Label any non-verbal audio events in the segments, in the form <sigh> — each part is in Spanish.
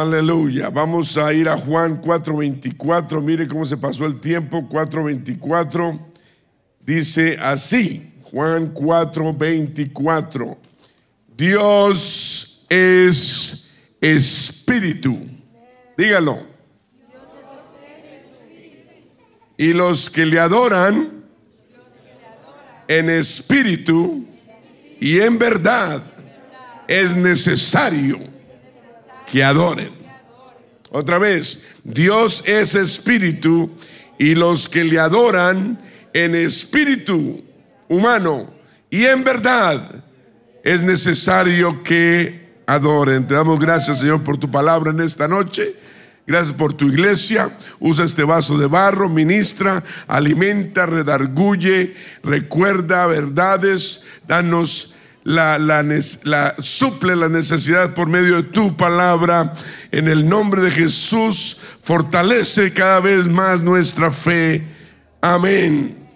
Aleluya. Vamos a ir a Juan 4:24. Mire cómo se pasó el tiempo. 4:24 dice así. Juan 4:24. Dios es espíritu. Dígalo. Y los que le adoran en espíritu y en verdad es necesario que adoren. Otra vez, Dios es espíritu y los que le adoran en espíritu humano y en verdad es necesario que adoren. Te damos gracias, Señor, por tu palabra en esta noche. Gracias por tu iglesia. Usa este vaso de barro, ministra, alimenta, redarguye, recuerda verdades, danos la, la, suple la necesidad por medio de tu palabra. En el nombre de Jesús, fortalece cada vez más nuestra fe. Amén.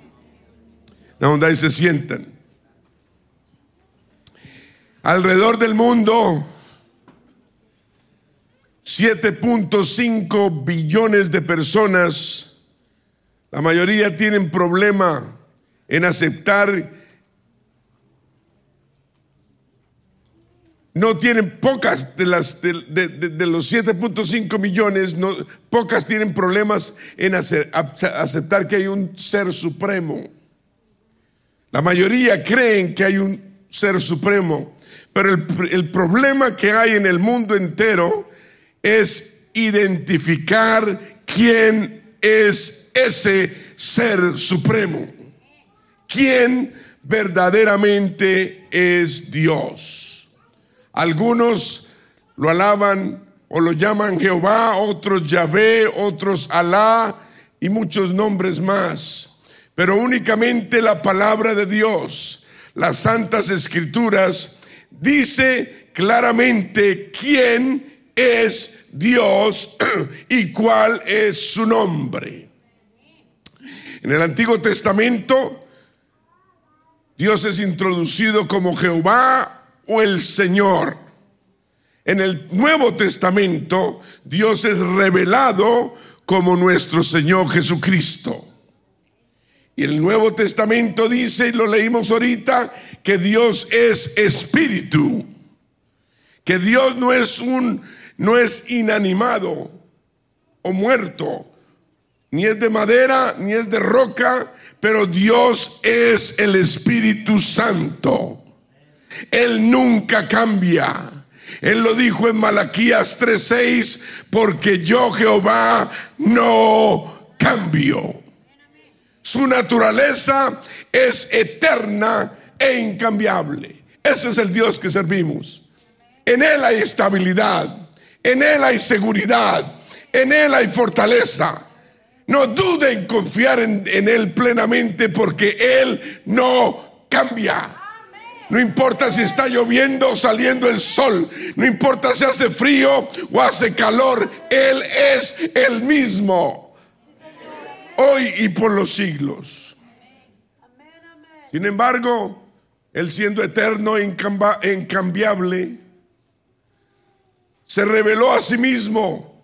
Donde ahí se sientan. Alrededor del mundo, 7.5 billones de personas, la mayoría tienen problema en aceptar no tienen pocas de las de, los 7.5 millones, no, pocas tienen problemas en aceptar que hay un ser supremo. La mayoría creen que hay un ser supremo, pero el, el problema que hay en el mundo entero es identificar quién es ese ser supremo, quién verdaderamente es Dios. Algunos lo alaban o lo llaman Jehová, otros Yahvé, otros Alá y muchos nombres más. Pero únicamente la palabra de Dios, las santas escrituras, dice claramente quién es Dios <clears throat> y cuál es su nombre. En el Antiguo Testamento, Dios es introducido como Jehová o el Señor. En el Nuevo Testamento, Dios es revelado como nuestro Señor Jesucristo. Y el Nuevo Testamento dice, y lo leímos ahorita, que Dios es espíritu, que Dios no es un no es inanimado o muerto, ni es de madera, ni es de roca, pero Dios es el Espíritu Santo. Él nunca cambia. Él lo dijo en Malaquías 3:6, porque yo Jehová no cambio. Su naturaleza es eterna e incambiable. Ese es el Dios que servimos. En Él hay estabilidad, en Él hay seguridad, en Él hay fortaleza. No duden confiar en, en Él plenamente porque Él no cambia. No importa si está lloviendo o saliendo el sol. No importa si hace frío o hace calor. Él es el mismo. Hoy y por los siglos. Sin embargo, Él siendo eterno e incambiable, se reveló a sí mismo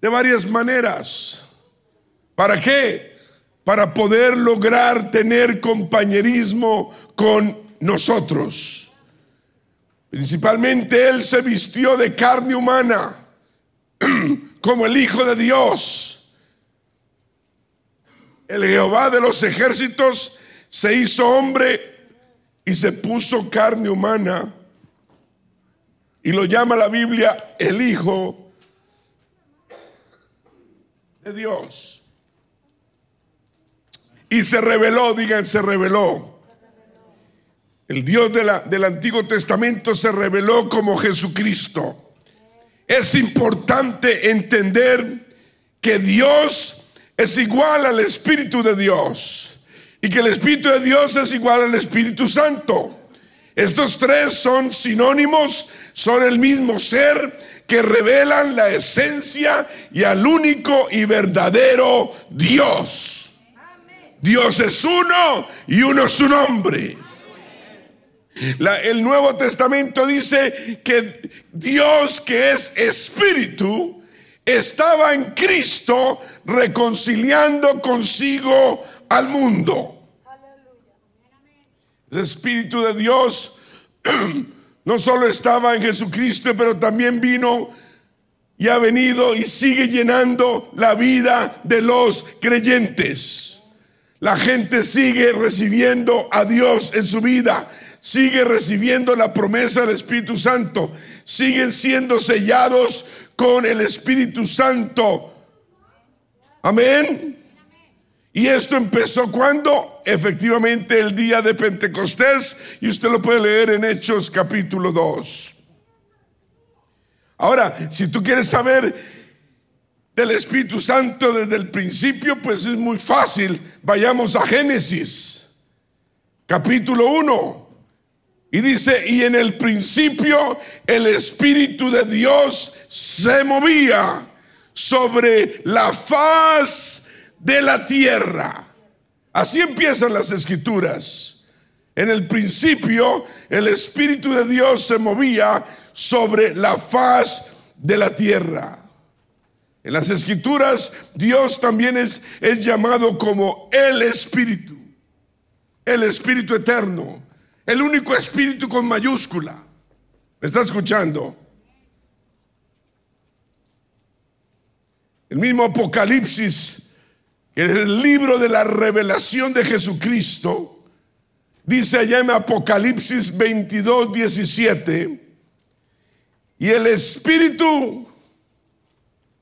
de varias maneras. ¿Para qué? Para poder lograr tener compañerismo con nosotros. Principalmente Él se vistió de carne humana <clears throat> como el Hijo de Dios. El Jehová de los ejércitos se hizo hombre y se puso carne humana. Y lo llama la Biblia el Hijo de Dios. Y se reveló, digan, se reveló. El Dios del Antiguo Testamento se reveló como Jesucristo. Es importante entender que Dios es igual al Espíritu de Dios y que el Espíritu de Dios es igual al Espíritu Santo. Estos tres son sinónimos, son el mismo ser que revelan la esencia y al único y verdadero Dios. Dios es uno y uno es su el Nuevo Testamento dice que Dios que es espíritu estaba en Cristo reconciliando consigo al mundo. El Espíritu de Dios <clears throat> no solo estaba en Jesucristo, pero también vino y ha venido y sigue llenando la vida de los creyentes. La gente sigue recibiendo a Dios en su vida, sigue recibiendo la promesa del Espíritu Santo, siguen siendo sellados con el Espíritu Santo. Amén. Y esto empezó cuando? Efectivamente el día de Pentecostés, y usted lo puede leer en Hechos capítulo 2. Ahora, si tú quieres saber del Espíritu Santo desde el principio, pues es muy fácil. Vayamos a Génesis, capítulo 1. Y dice, y en el principio el Espíritu de Dios se movía sobre la faz de la tierra. Así empiezan las escrituras. En el principio el Espíritu de Dios se movía sobre la faz de la tierra. En las escrituras Dios también es, es llamado como el Espíritu, el Espíritu eterno, el único Espíritu con mayúscula. ¿Me está escuchando? El mismo Apocalipsis el libro de la revelación de Jesucristo, dice allá en Apocalipsis 22, 17, y el Espíritu,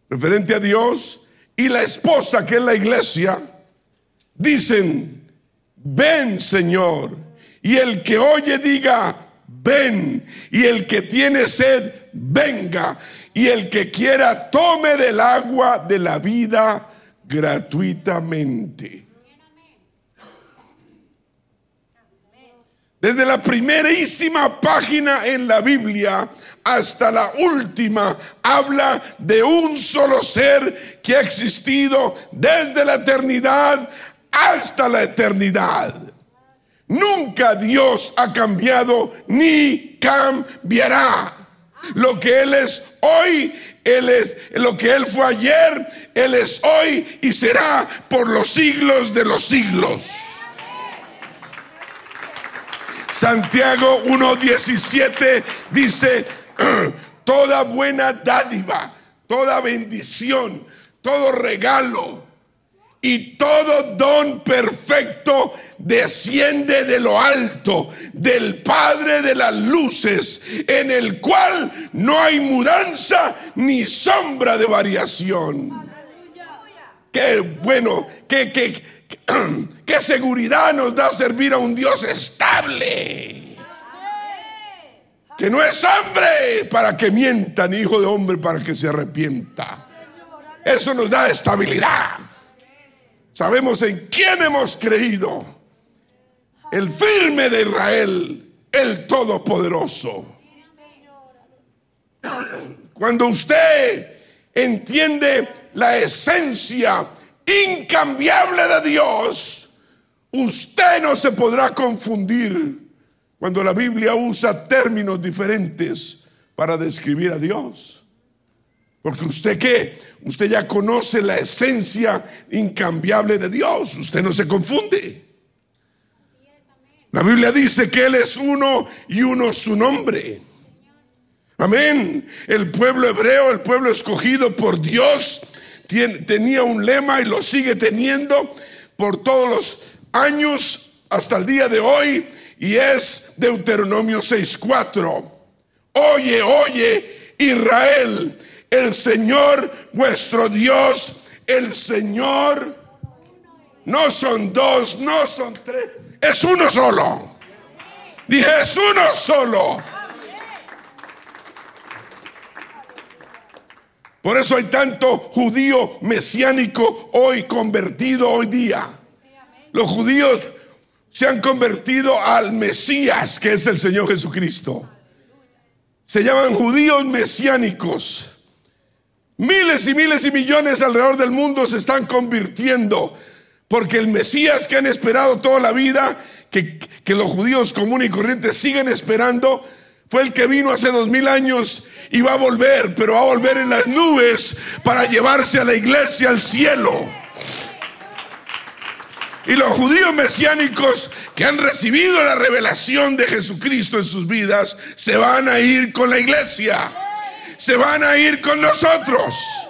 referente a Dios, y la esposa, que es la iglesia, dicen, ven Señor, y el que oye diga, ven, y el que tiene sed, venga, y el que quiera tome del agua de la vida gratuitamente. Desde la primerísima página en la Biblia hasta la última, habla de un solo ser que ha existido desde la eternidad hasta la eternidad. Nunca Dios ha cambiado ni cambiará. Lo que Él es hoy, Él es lo que Él fue ayer, él es hoy y será por los siglos de los siglos. Santiago 1.17 dice, toda buena dádiva, toda bendición, todo regalo y todo don perfecto desciende de lo alto, del Padre de las luces, en el cual no hay mudanza ni sombra de variación. Qué bueno, qué, qué, <clears throat> qué seguridad nos da servir a un Dios estable. Que no es hambre para que mienta, ni hijo de hombre para que se arrepienta. Eso nos da estabilidad. Sabemos en quién hemos creído. El firme de Israel, el todopoderoso. Cuando usted entiende la esencia incambiable de Dios, usted no se podrá confundir cuando la Biblia usa términos diferentes para describir a Dios. Porque usted qué? Usted ya conoce la esencia incambiable de Dios. Usted no se confunde. La Biblia dice que Él es uno y uno su nombre. Amén. El pueblo hebreo, el pueblo escogido por Dios, tenía un lema y lo sigue teniendo por todos los años hasta el día de hoy y es Deuteronomio 6.4. Oye, oye, Israel, el Señor vuestro Dios, el Señor, no son dos, no son tres, es uno solo. Dije, es uno solo. Por eso hay tanto judío mesiánico hoy convertido hoy día. Los judíos se han convertido al Mesías, que es el Señor Jesucristo. Se llaman judíos mesiánicos. Miles y miles y millones alrededor del mundo se están convirtiendo porque el Mesías que han esperado toda la vida, que, que los judíos comunes y corrientes siguen esperando fue el que vino hace dos mil años y va a volver, pero va a volver en las nubes para llevarse a la iglesia al cielo. Y los judíos mesiánicos que han recibido la revelación de Jesucristo en sus vidas se van a ir con la iglesia. Se van a ir con nosotros.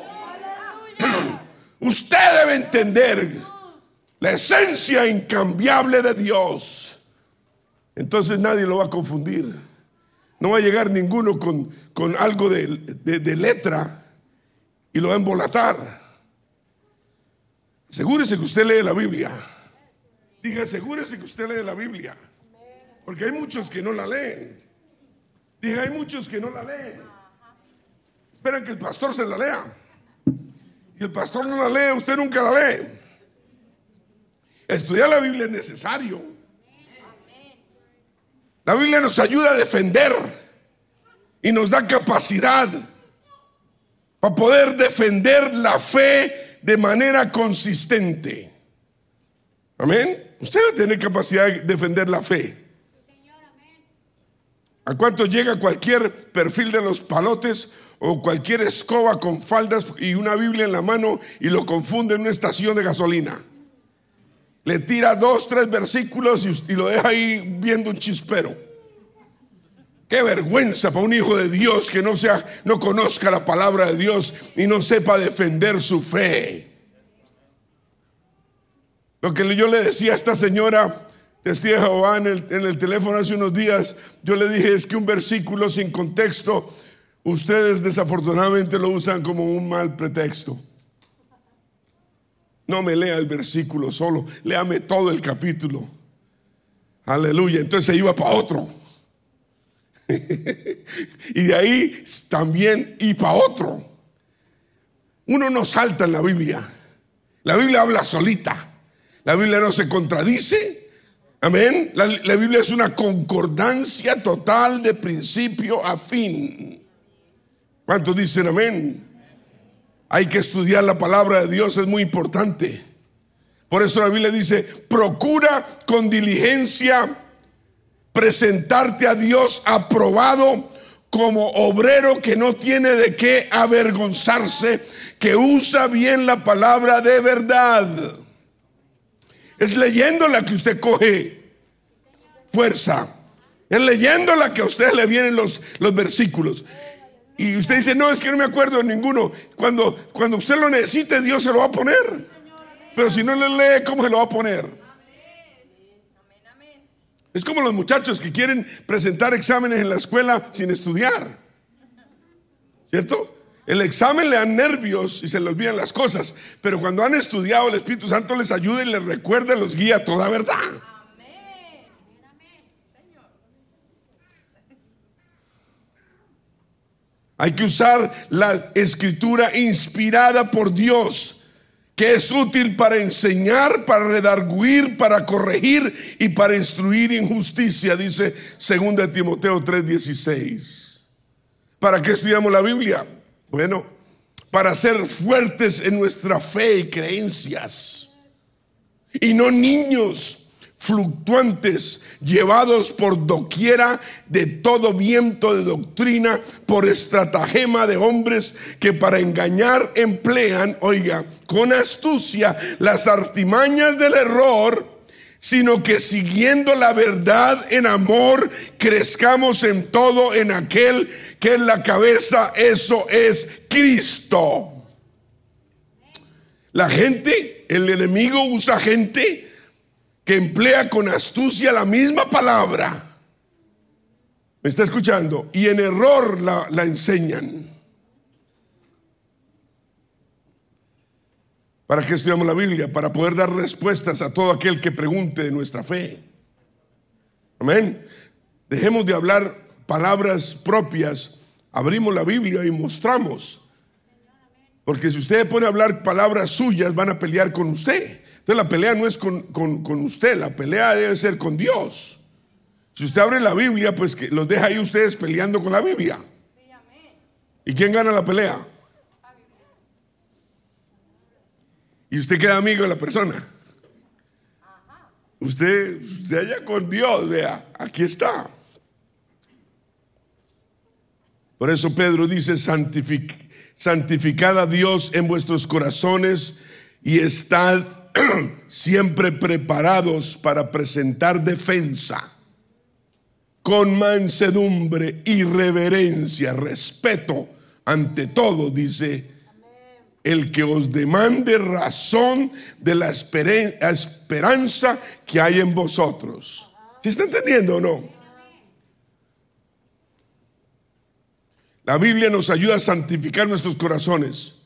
<clears throat> Usted debe entender la esencia incambiable de Dios. Entonces nadie lo va a confundir. No va a llegar ninguno con, con algo de, de, letra y lo va a embolatar. Asegúrese que usted lee la Biblia. Diga, asegúrese que usted lee la Biblia. Porque hay muchos que no la leen. Diga, hay muchos que no la leen. Que el pastor se la lea. Y el pastor no la lee, usted nunca la lee. Estudiar la Biblia es necesario. La Biblia nos ayuda a defender y nos da capacidad para poder defender la fe de manera consistente. Amén. Usted va a tener capacidad de defender la fe. ¿A cuánto llega cualquier perfil de los palotes o cualquier escoba con faldas y una Biblia en la mano y lo confunde en una estación de gasolina? le tira dos, tres versículos y, lo deja ahí viendo un chispero. Qué vergüenza para un hijo de Dios que no sea, no conozca la palabra de Dios y no sepa defender su fe. Lo que yo le decía a esta señora testigo de Jehová en el, teléfono hace unos días, yo le dije es que un versículo sin contexto, ustedes desafortunadamente lo usan como un mal pretexto. No me lea el versículo solo, léame todo el capítulo. Aleluya. Entonces se iba para otro. <laughs> y de ahí también y para otro. Uno no salta en la Biblia. La Biblia habla solita. La Biblia no se contradice. Amén. La, Biblia es una concordancia total de principio a fin. ¿Cuántos dicen amén? Hay que estudiar la palabra de Dios, es muy importante. Por eso la Biblia dice, procura con diligencia presentarte a Dios aprobado como obrero que no tiene de qué avergonzarse, que usa bien la palabra de verdad. Es leyéndola que usted coge fuerza. Es leyéndola que a usted le vienen los, los versículos. Y usted dice, no, es que no me acuerdo de ninguno. Cuando, cuando usted lo necesite, Dios se lo va a poner. Pero si no le lee, ¿cómo se lo va a poner? Es como los muchachos que quieren presentar exámenes en la escuela sin estudiar. ¿Cierto? El examen le da nervios y se le olvidan las cosas. Pero cuando han estudiado, el Espíritu Santo les ayuda y les recuerda, los guía toda verdad. Hay que usar la escritura inspirada por Dios, que es útil para enseñar, para redarguir, para corregir y para instruir injusticia, dice 2 Timoteo 3:16. ¿Para qué estudiamos la Biblia? Bueno, para ser fuertes en nuestra fe y creencias. Y no niños fluctuantes, llevados por doquiera de todo viento de doctrina, por estratagema de hombres que para engañar emplean, oiga, con astucia las artimañas del error, sino que siguiendo la verdad en amor, crezcamos en todo en aquel que es la cabeza, eso es Cristo. La gente, el enemigo usa gente que emplea con astucia la misma palabra. ¿Me está escuchando? Y en error la, la enseñan. ¿Para qué estudiamos la Biblia? Para poder dar respuestas a todo aquel que pregunte de nuestra fe. Amén. Dejemos de hablar palabras propias, abrimos la Biblia y mostramos. Porque si usted pone a hablar palabras suyas, van a pelear con usted. Entonces la pelea no es con, usted, la pelea debe ser con Dios. Si usted abre la Biblia, pues que los deja ahí ustedes peleando con la Biblia. ¿Y quién gana la pelea? Y usted queda amigo de la persona. Usted, usted allá con Dios, vea, aquí está. Por eso Pedro dice, santificad a Dios en vuestros corazones y estad <clears throat> siempre preparados para presentar defensa con mansedumbre y reverencia, respeto ante todo, dice, el que os demande razón de la esperanza que hay en vosotros. ¿Se está entendiendo o no? La Biblia nos ayuda a santificar nuestros corazones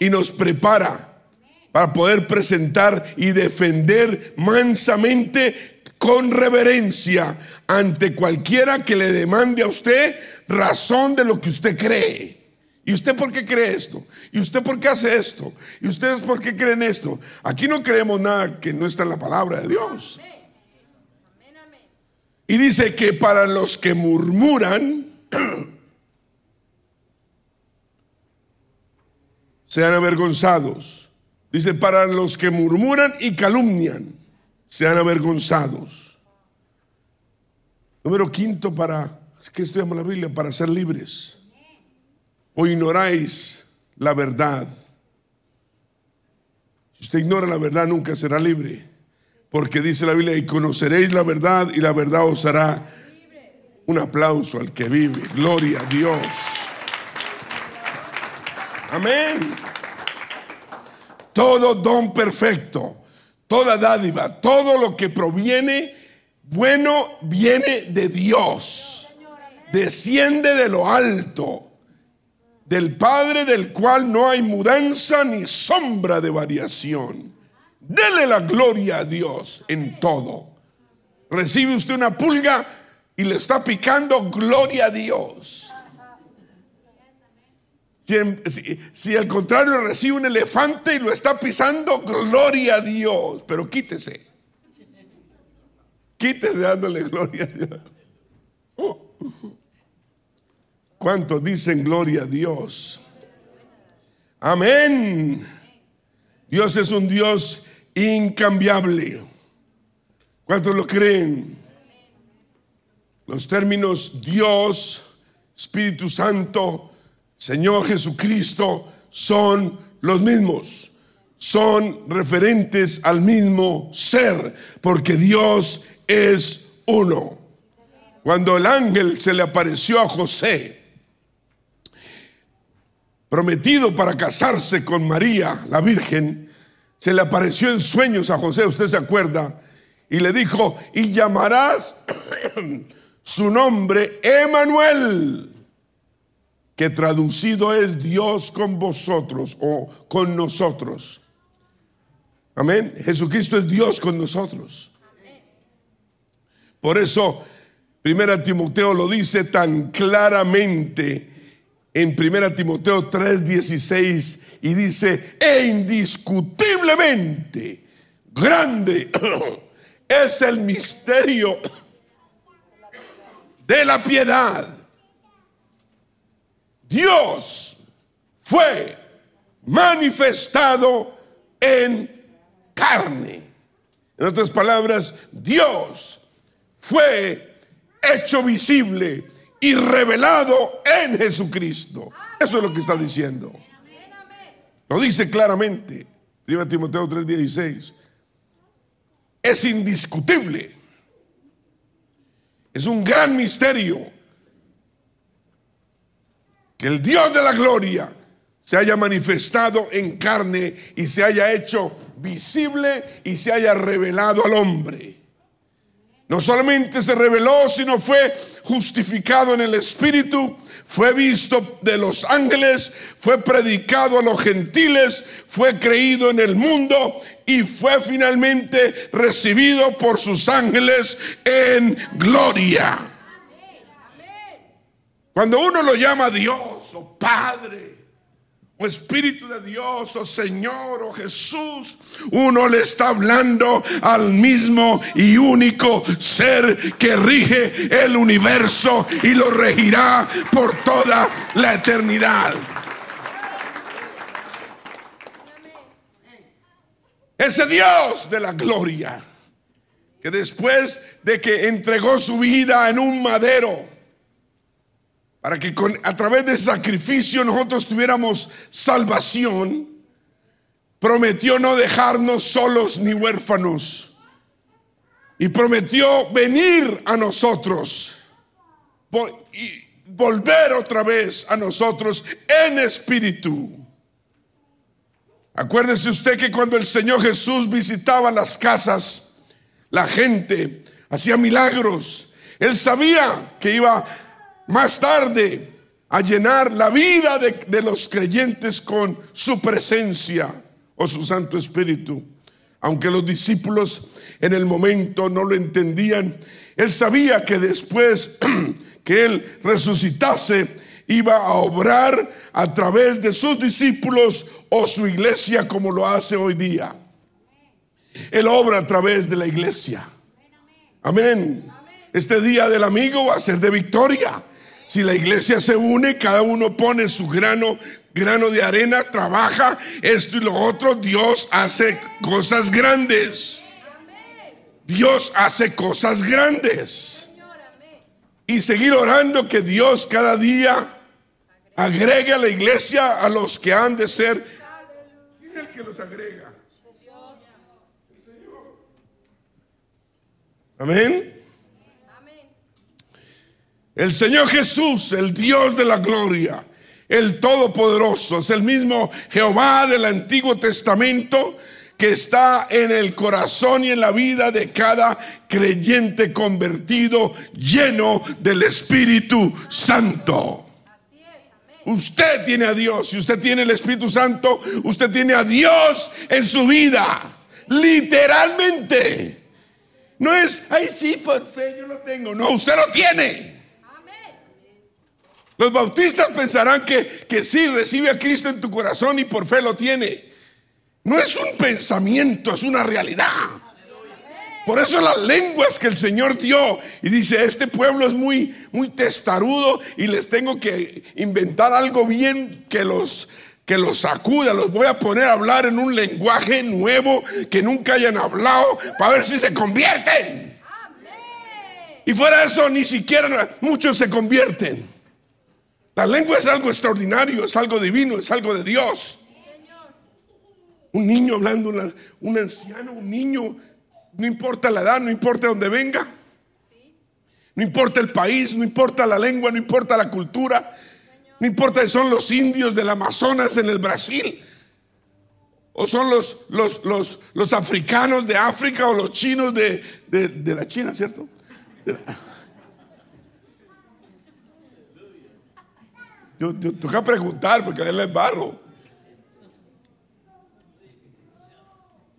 y nos prepara para poder presentar y defender mansamente con reverencia ante cualquiera que le demande a usted razón de lo que usted cree. ¿Y usted por qué cree esto? ¿Y usted por qué hace esto? ¿Y ustedes por qué creen esto? Aquí no creemos nada que no está en la palabra de Dios. Y dice que para los que murmuran, <clears throat> sean avergonzados. Dice, para los que murmuran y calumnian, sean avergonzados. Número quinto, para, que estudiamos la Biblia, para ser libres. O ignoráis la verdad. Si usted ignora la verdad, nunca será libre. Porque dice la Biblia, y conoceréis la verdad y la verdad os hará un aplauso al que vive. Gloria a Dios. Amén. Todo don perfecto, toda dádiva, todo lo que proviene bueno viene de Dios, desciende de lo alto, del Padre del cual no hay mudanza ni sombra de variación. Dele la gloria a Dios en todo. Recibe usted una pulga y le está picando gloria a Dios. Si, al contrario recibe un elefante y lo está pisando, gloria a Dios. Pero quítese. Quítese dándole gloria a Dios. ¿Cuántos dicen gloria a Dios? Amén. Dios es un Dios incambiable. ¿Cuántos lo creen? Los términos Dios, Espíritu Santo, Señor Jesucristo son los mismos. Son referentes al mismo ser, porque Dios es uno. Cuando el ángel se le apareció a José, prometido para casarse con María, la Virgen, se le apareció en sueños a José, usted se acuerda, y le dijo, y llamarás <coughs> su nombre Emanuel, que traducido es Dios con vosotros o con nosotros. Amén. Jesucristo es Dios con nosotros. Por eso, Primera Timoteo lo dice tan claramente en Primera Timoteo 3:16 y dice, e indiscutiblemente grande <clears throat> es el misterio de la piedad. Dios fue manifestado en carne. En otras palabras, Dios fue hecho visible y revelado en Jesucristo. Eso es lo que está diciendo. Lo dice claramente. 1 Timoteo 3:16. Es indiscutible. Es un gran misterio que el Dios de la gloria se haya manifestado en carne y se haya hecho visible y se haya revelado al hombre. No solamente se reveló, sino fue justificado en el Espíritu, fue visto de los ángeles, fue predicado a los gentiles, fue creído en el mundo y fue finalmente recibido por sus ángeles en gloria. Cuando uno lo llama Dios o Padre, Espíritu de Dios, o Señor, o Jesús, uno le está hablando al mismo y único ser que rige el universo y lo regirá por toda la eternidad. Ese Dios de la gloria que después de que entregó su vida en un madero, para que a través de sacrificio nosotros tuviéramos salvación, prometió no dejarnos solos ni huérfanos. Y prometió venir a nosotros y volver otra vez a nosotros en espíritu. Acuérdese usted que cuando el Señor Jesús visitaba las casas, la gente, hacía milagros. Él sabía que iba más tarde a llenar la vida de, los creyentes con su presencia o su Santo Espíritu. Aunque los discípulos en el momento no lo entendían, él sabía que después <clears throat> que él resucitase, iba a obrar a través de sus discípulos o su iglesia como lo hace hoy día. Él obra a través de la iglesia. Amén. Este día del amigo va a ser de victoria. Si la iglesia se une, cada uno pone su grano, grano de arena, trabaja esto y lo otro, Dios hace cosas grandes. Dios hace cosas grandes. Y seguir orando que Dios cada día agregue a la iglesia a los que han de ser. ¿Quién es el que los agrega? Amén. El Señor Jesús, el Dios de la gloria, el Todopoderoso, es el mismo Jehová del Antiguo Testamento que está en el corazón y en la vida de cada creyente convertido lleno del Espíritu Santo. Usted tiene a Dios, si usted tiene el Espíritu Santo, usted tiene a Dios en su vida, literalmente. No es, ay, sí, por fe yo lo tengo. No, usted lo tiene. Los bautistas pensarán que, que sí, recibe a Cristo en tu corazón y por fe lo tiene. No es un pensamiento, es una realidad. Por eso las lenguas que el Señor dio y dice, este pueblo es muy muy testarudo y les tengo que inventar algo bien que los que los sacuda, los voy a poner a hablar en un lenguaje nuevo que nunca hayan hablado para ver si se convierten. Y fuera de eso, ni siquiera muchos se convierten. La lengua es algo extraordinario, es algo divino, es algo de Dios. Un niño hablando, un anciano, un niño, no importa la edad, no importa dónde venga. No importa el país, no importa la lengua, no importa la cultura, no importa si son los indios del Amazonas en el Brasil, o son los, los, los, los africanos de África o los chinos de, de, la China, ¿cierto? Yo, toca preguntar porque él es barro.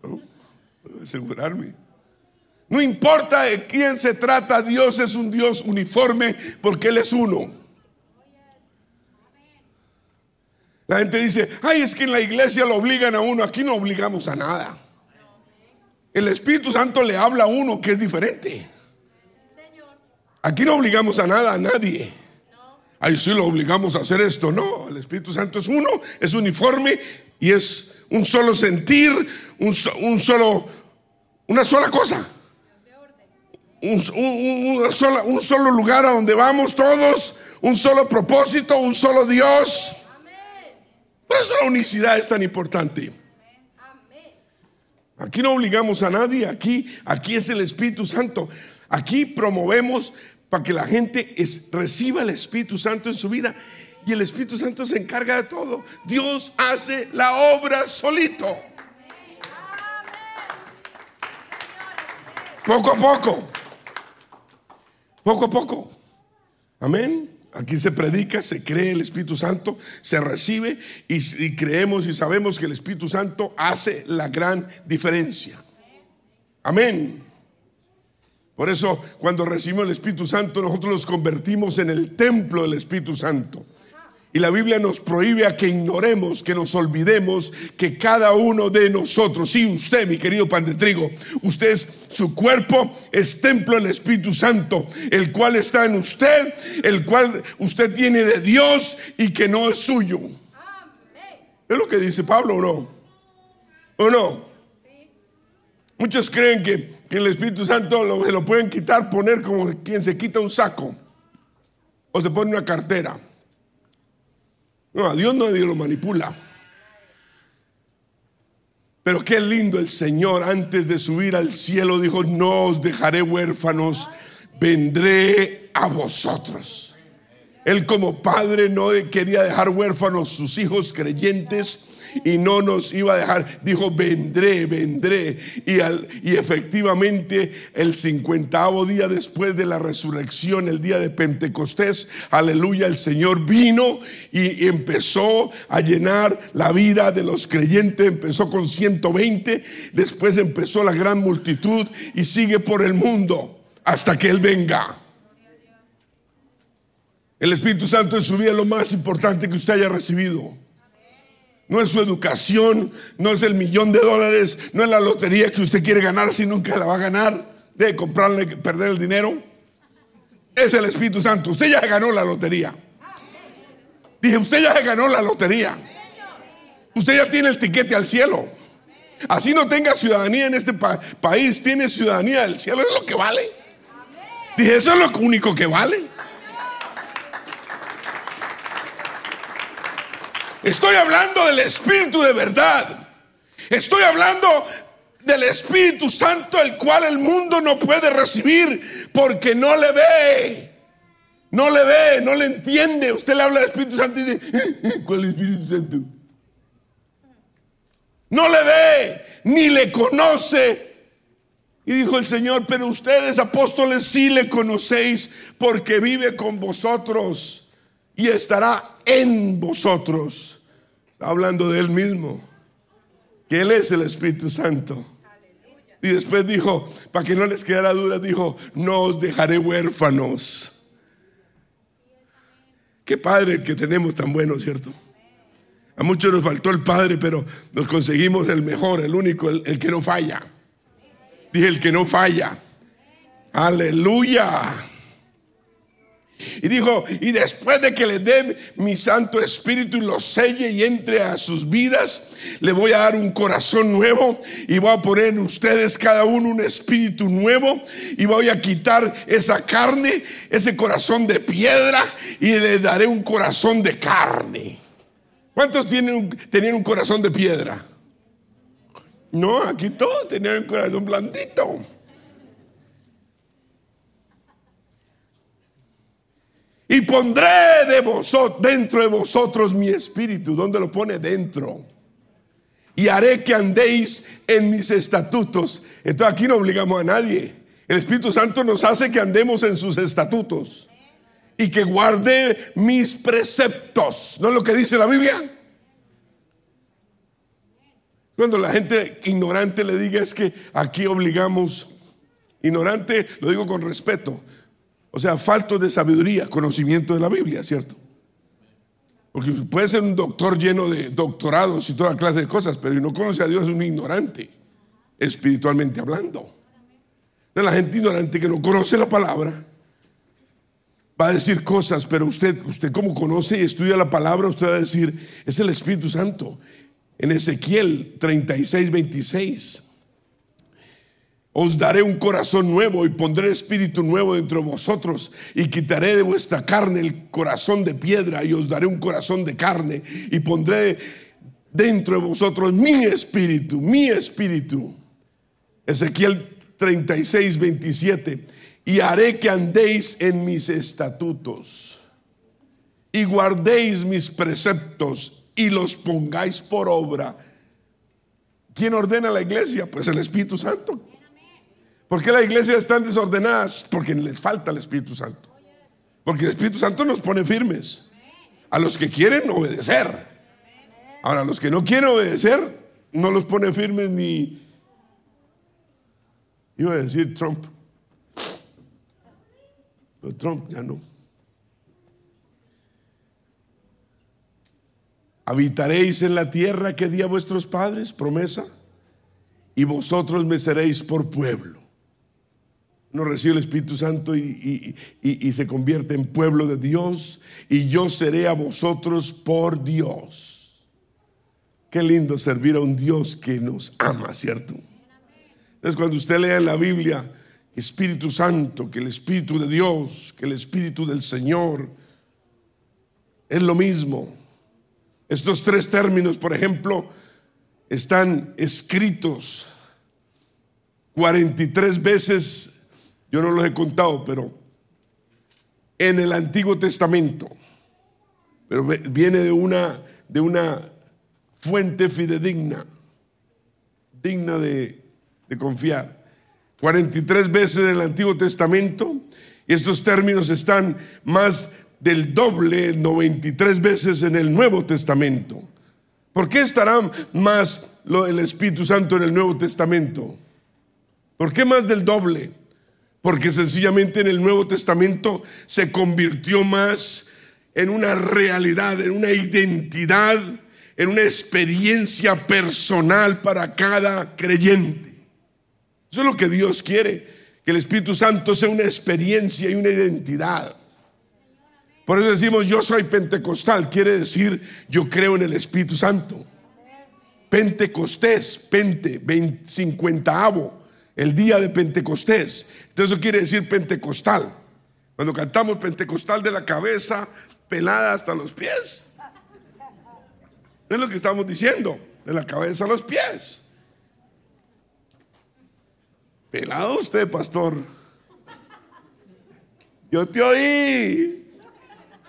¿No? Asegurarme. No importa de quién se trata, Dios es un Dios uniforme porque Él es uno. La gente dice, ay, es que en la iglesia lo obligan a uno, aquí no obligamos a nada. El Espíritu Santo le habla a uno que es diferente. Aquí no obligamos a nada, a nadie. Ahí sí lo obligamos a hacer esto. No, el Espíritu Santo es uno, es uniforme y es un solo sentir, un, un solo, una sola cosa un, solo, lugar a donde vamos todos, un solo propósito, un solo Dios. Por eso la unicidad es tan importante. Aquí no obligamos a nadie, aquí, aquí es el Espíritu Santo. Aquí promovemos para que la gente reciba el Espíritu Santo en su vida y el Espíritu Santo se encarga de todo. Dios hace la obra solito. Poco a poco. Poco a poco. Amén. Aquí se predica, se cree el Espíritu Santo, se recibe y, creemos y sabemos que el Espíritu Santo hace la gran diferencia. Amén. Por eso cuando recibimos el Espíritu Santo nosotros nos convertimos en el templo del Espíritu Santo. Y la Biblia nos prohíbe a que ignoremos, que nos olvidemos que cada uno de nosotros, sí, usted, mi querido pan de trigo, usted es su cuerpo, es templo del Espíritu Santo, el cual está en usted, el cual usted tiene de Dios y que no es suyo. ¿Es lo que dice Pablo o no? ¿O no? Muchos creen que, el Espíritu Santo lo, se lo pueden quitar, poner como quien se quita un saco o se pone una cartera. No, a Dios nadie lo manipula. Pero qué lindo el Señor antes de subir al cielo dijo, no os dejaré huérfanos, vendré a vosotros. Él como padre no quería dejar huérfanos sus hijos creyentes y no nos iba a dejar. Dijo, vendré, vendré. Y, efectivamente el cincuentavo día después de la resurrección, el día de Pentecostés, aleluya, el Señor vino y, empezó a llenar la vida de los creyentes. Empezó con 120, después empezó la gran multitud y sigue por el mundo hasta que Él venga. El Espíritu Santo en su vida es lo más importante que usted haya recibido. No es su educación, no es el millón de dólares, no es la lotería que usted quiere ganar si nunca la va a ganar, de comprarle, perder el dinero. Es el Espíritu Santo. Usted ya ganó la lotería. Dije, usted ya ganó la lotería. Usted ya tiene el tiquete al cielo. Así no tenga ciudadanía en este país, tiene ciudadanía del cielo. Es lo que vale. Dije, eso es lo único que vale. Estoy hablando del Espíritu de verdad. Estoy hablando del Espíritu Santo, el cual el mundo no puede recibir porque no le ve. No le ve, no le entiende. Usted le habla del Espíritu Santo y dice, eh, eh, ¿cuál Espíritu Santo? No le ve, ni le conoce. Y dijo el Señor, pero ustedes apóstoles sí le conocéis porque vive con vosotros y estará en vosotros hablando de él mismo, que él es el Espíritu Santo. Y después dijo, para que no les quedara duda, dijo, no os dejaré huérfanos. Qué padre el que tenemos tan bueno, ¿cierto? A muchos nos faltó el padre, pero nos conseguimos el mejor, el único, el, el que no falla. Dije, el que no falla. Aleluya. Y dijo, y después de que le dé mi Santo Espíritu y lo selle y entre a sus vidas, le voy a dar un corazón nuevo y voy a poner en ustedes cada uno un espíritu nuevo y voy a quitar esa carne, ese corazón de piedra y le daré un corazón de carne. ¿Cuántos tienen tenían un corazón de piedra? No, aquí todos tenían un corazón blandito. Y pondré de vosotros, dentro de vosotros mi espíritu. ¿Dónde lo pone? Dentro. Y haré que andéis en mis estatutos. Entonces aquí no obligamos a nadie. El Espíritu Santo nos hace que andemos en sus estatutos. Y que guarde mis preceptos. ¿No es lo que dice la Biblia? Cuando la gente ignorante le diga es que aquí obligamos, ignorante, lo digo con respeto, o sea, falto de sabiduría, conocimiento de la Biblia, ¿cierto? Porque puede ser un doctor lleno de doctorados y toda clase de cosas, pero no conoce a Dios es un ignorante, espiritualmente hablando. De la gente ignorante que no conoce la palabra va a decir cosas, pero usted, usted como conoce y estudia la palabra, usted va a decir, es el Espíritu Santo. En Ezequiel 36, 26 os daré un corazón nuevo y pondré espíritu nuevo dentro de vosotros y quitaré de vuestra carne el corazón de piedra y os daré un corazón de carne y pondré dentro de vosotros mi espíritu, mi espíritu. Ezequiel 36, 27. Y haré que andéis en mis estatutos y guardéis mis preceptos y los pongáis por obra. ¿Quién ordena la iglesia? Pues el Espíritu Santo. ¿Por qué las iglesias están desordenadas? Porque les falta el Espíritu Santo. Porque el Espíritu Santo nos pone firmes. A los que quieren obedecer. Ahora, a los que no quieren obedecer, no los pone firmes ni... Iba a decir Trump. Pero Trump ya no. Habitaréis en la tierra que di a vuestros padres, promesa, y vosotros me seréis por pueblo no recibe el Espíritu Santo y, se convierte en pueblo de Dios y yo seré a vosotros por Dios. Qué lindo servir a un Dios que nos ama, ¿cierto? Entonces cuando usted lea en la Biblia Espíritu Santo, que el Espíritu de Dios, que el Espíritu del Señor, es lo mismo. Estos tres términos, por ejemplo, están escritos 43 veces, yo no los he contado, pero en el Antiguo Testamento. Pero viene de una, de una fuente fidedigna, digna de, de confiar. 43 veces en el Antiguo Testamento. Y estos términos están más del doble, 93 veces en el Nuevo Testamento. ¿Por qué estará más el Espíritu Santo en el Nuevo Testamento? ¿Por qué más del doble? Porque sencillamente en el Nuevo Testamento se convirtió más en una realidad, en una identidad, en una experiencia personal para cada creyente. Eso es lo que Dios quiere, que el Espíritu Santo sea una experiencia y una identidad. Por eso decimos, yo soy pentecostal, quiere decir, yo creo en el Espíritu Santo. Pentecostés, pente, cincuentaavo, el día de Pentecostés. Entonces eso quiere decir pentecostal. Cuando cantamos pentecostal de la cabeza pelada hasta los pies. Es lo que estamos diciendo, de la cabeza a los pies. Pelado usted, pastor. Yo te oí.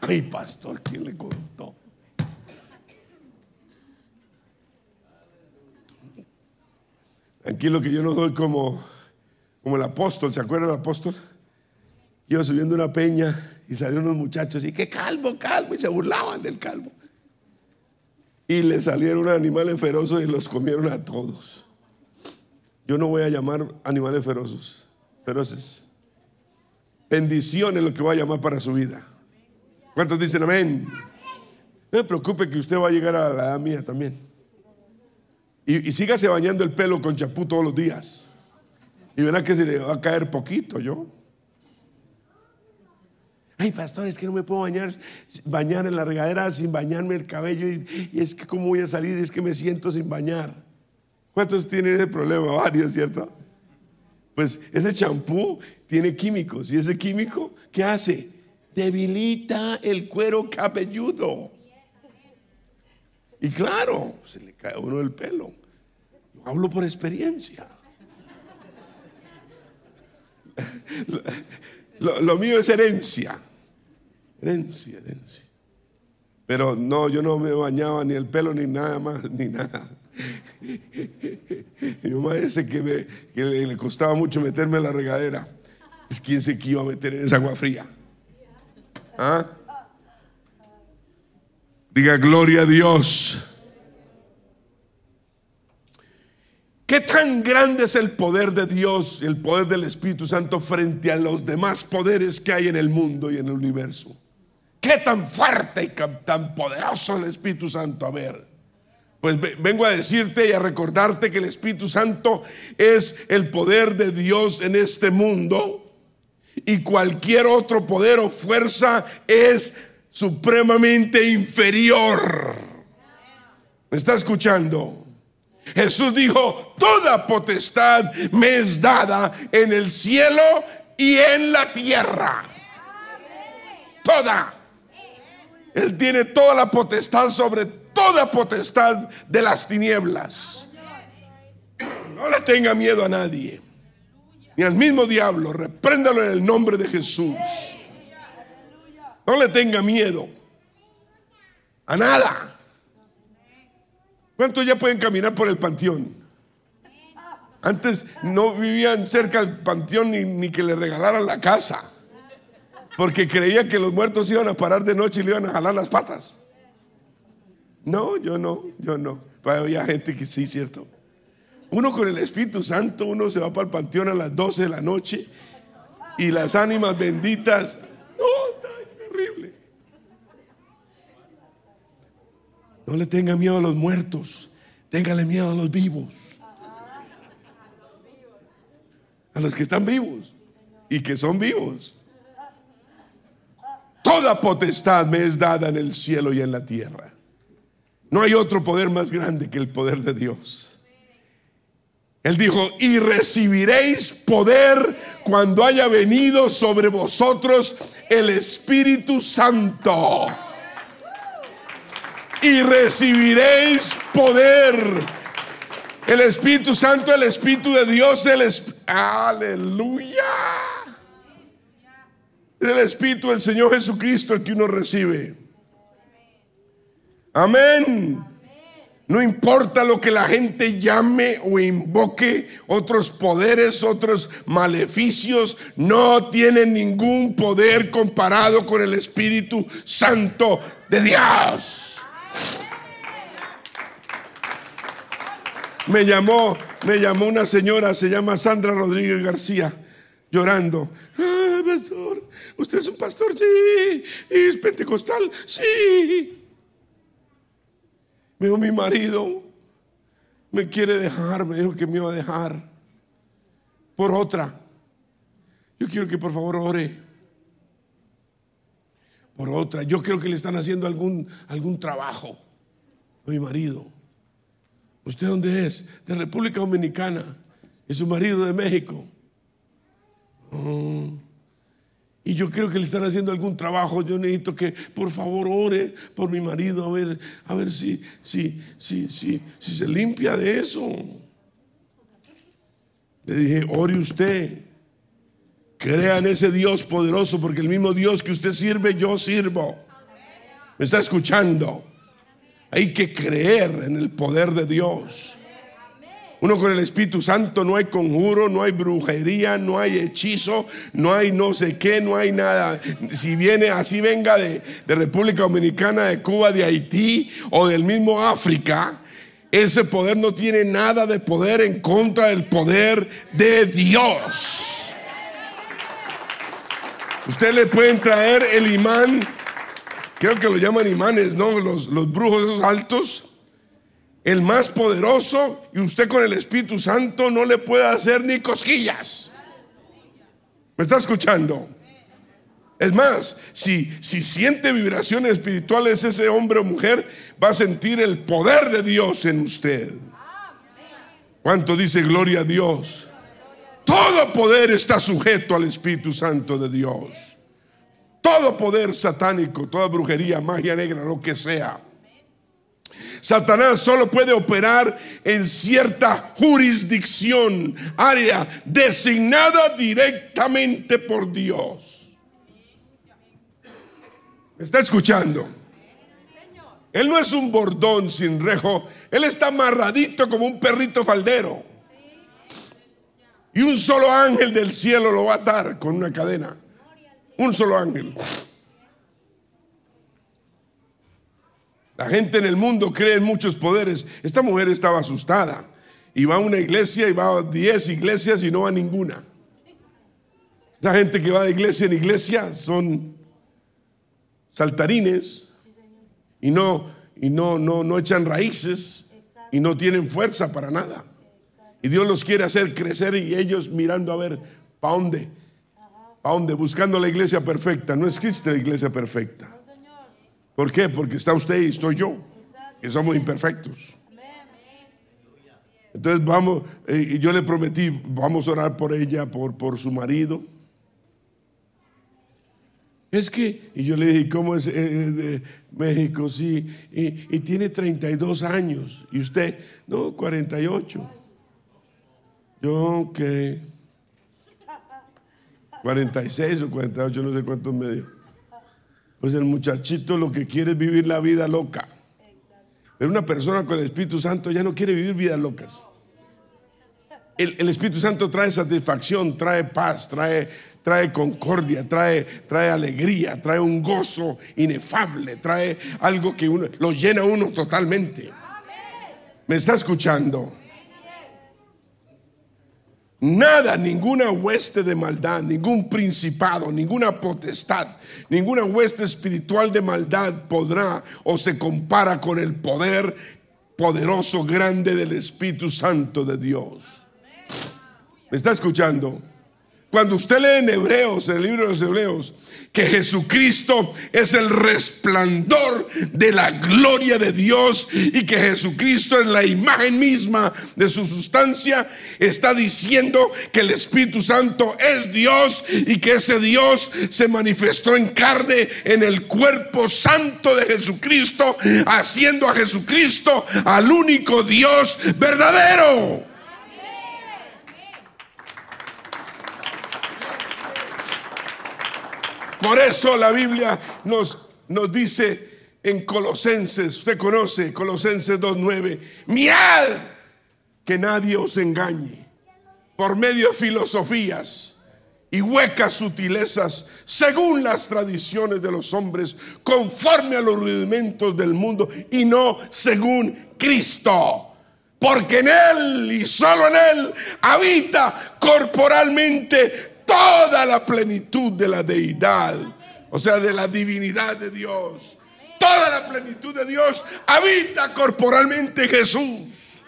Ay, pastor, ¿quién le contó? Tranquilo que yo no soy como, como el apóstol. ¿Se acuerdan del apóstol? Iba subiendo una peña y salieron unos muchachos y que calvo, calvo, y se burlaban del calvo. Y le salieron animales feroces y los comieron a todos. Yo no voy a llamar animales feroces, feroces. Bendición es lo que voy a llamar para su vida. ¿Cuántos dicen amén? No me preocupe que usted va a llegar a la edad mía también. Y, sígase bañando el pelo con champú todos los días. Y verá que se le va a caer poquito yo. Ay, pastor, es que no me puedo bañar, bañar en la regadera sin bañarme el cabello. Y, y es que cómo voy a salir, es que me siento sin bañar. ¿Cuántos tienen ese problema? <laughs> Varios, ¿cierto? Pues ese champú tiene químicos y ese químico, ¿qué hace? Debilita el cuero cabelludo. Y claro, se le cae a uno el pelo. Lo hablo por experiencia. <laughs> Lo, mío es herencia. Herencia, herencia. Pero no, yo no me bañaba ni el pelo ni nada más, ni nada. <laughs> Mi mamá dice que, le, costaba mucho meterme en la regadera. Pues quién se que iba a meter en esa agua fría. ¿Ah? Diga gloria a Dios. ¿Qué tan grande es el poder de Dios, el poder del Espíritu Santo frente a los demás poderes que hay en el mundo y en el universo? ¿Qué tan fuerte y tan poderoso el Espíritu Santo? A ver. Pues vengo a decirte y a recordarte que el Espíritu Santo es el poder de Dios en este mundo y cualquier otro poder o fuerza es supremamente inferior. ¿Me está escuchando? Jesús dijo, toda potestad me es dada en el cielo y en la tierra. Toda. Él tiene toda la potestad sobre toda potestad de las tinieblas. No le tenga miedo a nadie, ni al mismo diablo. Repréndalo en el nombre de Jesús. No le tenga miedo a nada. ¿Cuántos ya pueden caminar por el panteón? Antes no vivían cerca del panteón ni, ni, que le regalaran la casa, porque creía que los muertos iban a parar de noche y le iban a jalar las patas. No, yo no, yo no. Pero había gente que sí, cierto. Uno con el Espíritu Santo, uno se va para el panteón a las 12 de la noche y las ánimas benditas. No, terrible. No le tenga miedo a los muertos, téngale miedo a los vivos. A los que están vivos y que son vivos. Toda potestad me es dada en el cielo y en la tierra. No hay otro poder más grande que el poder de Dios. Él dijo, y recibiréis poder cuando haya venido sobre vosotros el Espíritu Santo. Y recibiréis poder. El Espíritu Santo, el Espíritu de Dios, el aleluya. El Espíritu del Señor Jesucristo el que uno recibe. Amén. No importa lo que la gente llame o invoque, otros poderes, otros maleficios, no tienen ningún poder comparado con el Espíritu Santo de Dios. Me llamó, me llamó una señora, se llama Sandra Rodríguez García, llorando. Ah, pastor, ¿usted es un pastor? Sí. ¿Es pentecostal? Sí. Me dijo, mi marido me quiere dejar, me dijo que me iba a dejar por otra. Yo quiero que por favor ore por otra. Yo creo que le están haciendo algún, algún trabajo a mi marido. ¿Usted dónde es? De República Dominicana. Y su marido de México. Oh. Y yo creo que le están haciendo algún trabajo. Yo necesito que por favor ore por mi marido a ver, a ver si, si, si, si, si se limpia de eso. Le dije, ore usted. Crea en ese Dios poderoso, porque el mismo Dios que usted sirve, yo sirvo. ¿Me está escuchando? Hay que creer en el poder de Dios. Uno con el Espíritu Santo no hay conjuro, no hay brujería, no hay hechizo, no hay no sé qué, no hay nada. Si viene así venga de, República Dominicana, de Cuba, de Haití o del mismo África, ese poder no tiene nada de poder en contra del poder de Dios. Usted le pueden traer el imán, creo que lo llaman imanes, ¿no? Los, los brujos esos altos el más poderoso, y usted con el Espíritu Santo no le puede hacer ni cosquillas. ¿Me está escuchando? Es más, si, si siente vibraciones espirituales ese hombre o mujer, va a sentir el poder de Dios en usted. ¿Cuánto dice gloria a Dios? Todo poder está sujeto al Espíritu Santo de Dios. Todo poder satánico, toda brujería, magia negra, lo que sea Satanás solo puede operar en cierta jurisdicción, área designada directamente por Dios. ¿Me está escuchando? Él no es un bordón sin rejo, él está amarradito como un perrito faldero. Y un solo ángel del cielo lo va a atar con una cadena. Un solo ángel. La gente en el mundo cree en muchos poderes. Esta mujer estaba asustada. Y va a una iglesia y va a 10 iglesias y no a ninguna. La gente que va de iglesia en iglesia son saltarines y no, y no, no, no echan raíces y no tienen fuerza para nada. Y Dios los quiere hacer crecer y ellos mirando a ver, ¿para dónde? ¿Para dónde? Buscando la iglesia perfecta. No existe la iglesia perfecta. ¿Por qué? Porque está usted y estoy yo, que somos imperfectos. Entonces vamos, eh, y yo le prometí, vamos a orar por ella, por, por su marido. Es que, y yo le dije, ¿cómo es eh, eh, de México? Sí, y, y, tiene 32 años. Y usted, no, 48. Yo, que 46 o 48, no sé cuántos me dio. Pues el muchachito lo que quiere es vivir la vida loca. Pero una persona con el Espíritu Santo ya no quiere vivir vidas locas. El, Espíritu Santo trae satisfacción, trae paz, trae, trae concordia, trae, trae alegría, trae un gozo inefable, trae algo que uno, lo llena uno totalmente. ¿Me está escuchando? Nada, ninguna hueste de maldad, ningún principado, ninguna potestad, ninguna hueste espiritual de maldad podrá o se compara con el poder poderoso, grande del Espíritu Santo de Dios. ¿Me está escuchando? Cuando usted lee en Hebreos, el libro de los Hebreos, que Jesucristo es el resplandor de la gloria de Dios y que Jesucristo es la imagen misma de su sustancia, está diciendo que el Espíritu Santo es Dios y que ese Dios se manifestó en carne en el cuerpo santo de Jesucristo, haciendo a Jesucristo al único Dios verdadero. Por eso la Biblia nos, nos dice en Colosenses, usted conoce Colosenses 2.9, mirad que nadie os engañe por medio de filosofías y huecas sutilezas según las tradiciones de los hombres, conforme a los rudimentos del mundo y no según Cristo. Porque en Él y solo en Él habita corporalmente toda la plenitud de la deidad, o sea, de la divinidad de Dios. Toda la plenitud de Dios habita corporalmente Jesús.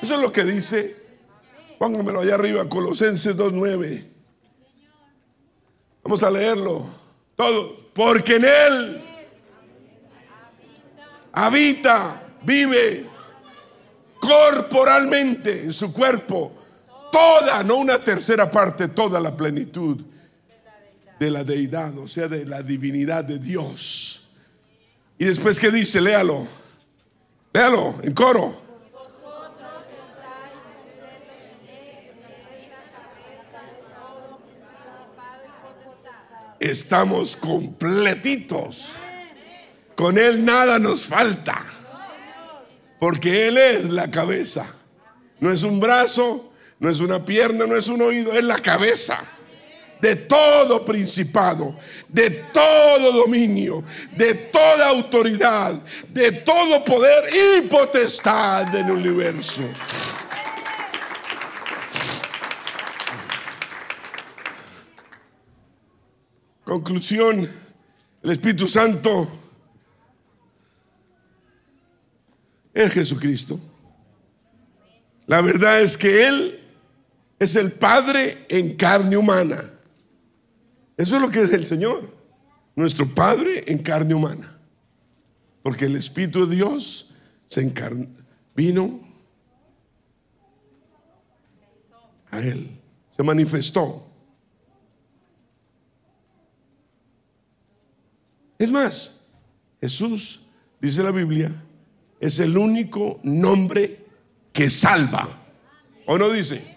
Eso es lo que dice. Póngamelo allá arriba, Colosenses 2.9. Vamos a leerlo. Todo. Porque en Él habita, vive corporalmente en su cuerpo toda, no una tercera parte, toda la plenitud de la deidad, o sea, de la divinidad de Dios. Y después, ¿qué dice? Léalo. Léalo en coro. Estamos completitos. Con Él nada nos falta. Porque Él es la cabeza. No es un brazo, no es una pierna, no es un oído, es la cabeza de todo principado, de todo dominio, de toda autoridad, de todo poder y potestad del universo. Conclusión, el Espíritu Santo es Jesucristo. La verdad es que Él es el Padre en carne humana. Eso es lo que es el Señor, nuestro Padre en carne humana. Porque el Espíritu de Dios se encarnó, vino a Él, se manifestó. Es más, Jesús, dice la Biblia, es el único nombre que salva. ¿O no dice?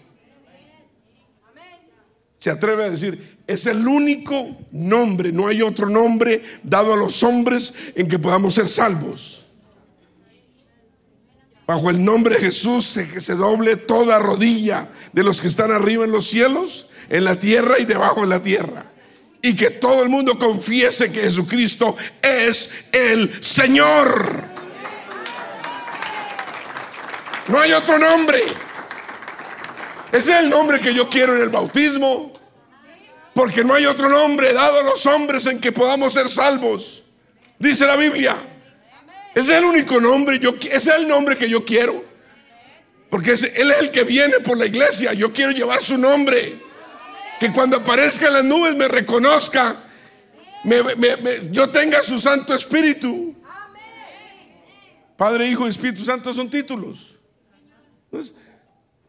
Se atreve a decir, es el único nombre, no hay otro nombre dado a los hombres en que podamos ser salvos. Bajo el nombre de Jesús se, se doble toda rodilla de los que están arriba en los cielos, en la tierra y debajo de la tierra. Y que todo el mundo confiese que Jesucristo es el Señor. No hay otro nombre. Ese es el nombre que yo quiero en el bautismo. Porque no hay otro nombre dado a los hombres en que podamos ser salvos. Dice la Biblia. Ese es el único nombre. Yo, es el nombre que yo quiero. Porque Él es el que viene por la iglesia. Yo quiero llevar su nombre. Que cuando aparezca en las nubes me reconozca. yo tenga su Santo Espíritu. Padre, Hijo y Espíritu Santo son títulos.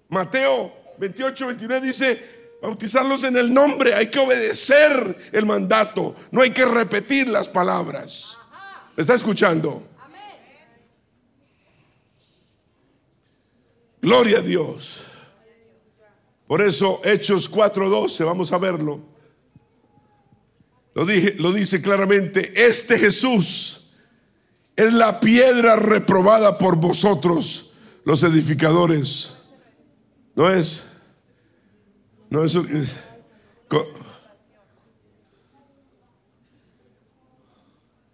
Mateo 28, 29 dice, bautizarlos en el nombre, hay que obedecer el mandato, no hay que repetir las palabras. está escuchando? Gloria a Dios. Por eso Hechos 4:12, vamos a verlo. Lo, dije, lo dice claramente, este Jesús es la piedra reprobada por vosotros, los edificadores. ¿No es? No, eso.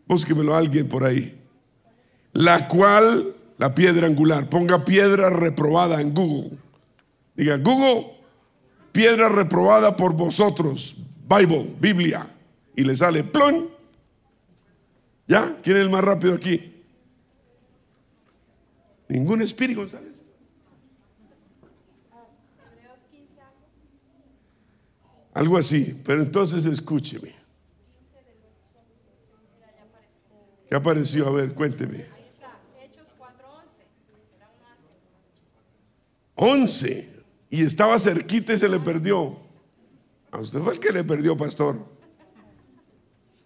Búsquemelo a alguien por ahí. La cual, la piedra angular, ponga piedra reprobada en Google. Diga, Google, piedra reprobada por vosotros, Bible, Biblia. Y le sale plon. ¿Ya? ¿Quién es el más rápido aquí? Ningún espíritu. Algo así. Pero entonces escúcheme. ¿Qué apareció? A ver, cuénteme. 11. Y estaba cerquita y se le perdió. A usted fue el que le perdió, pastor.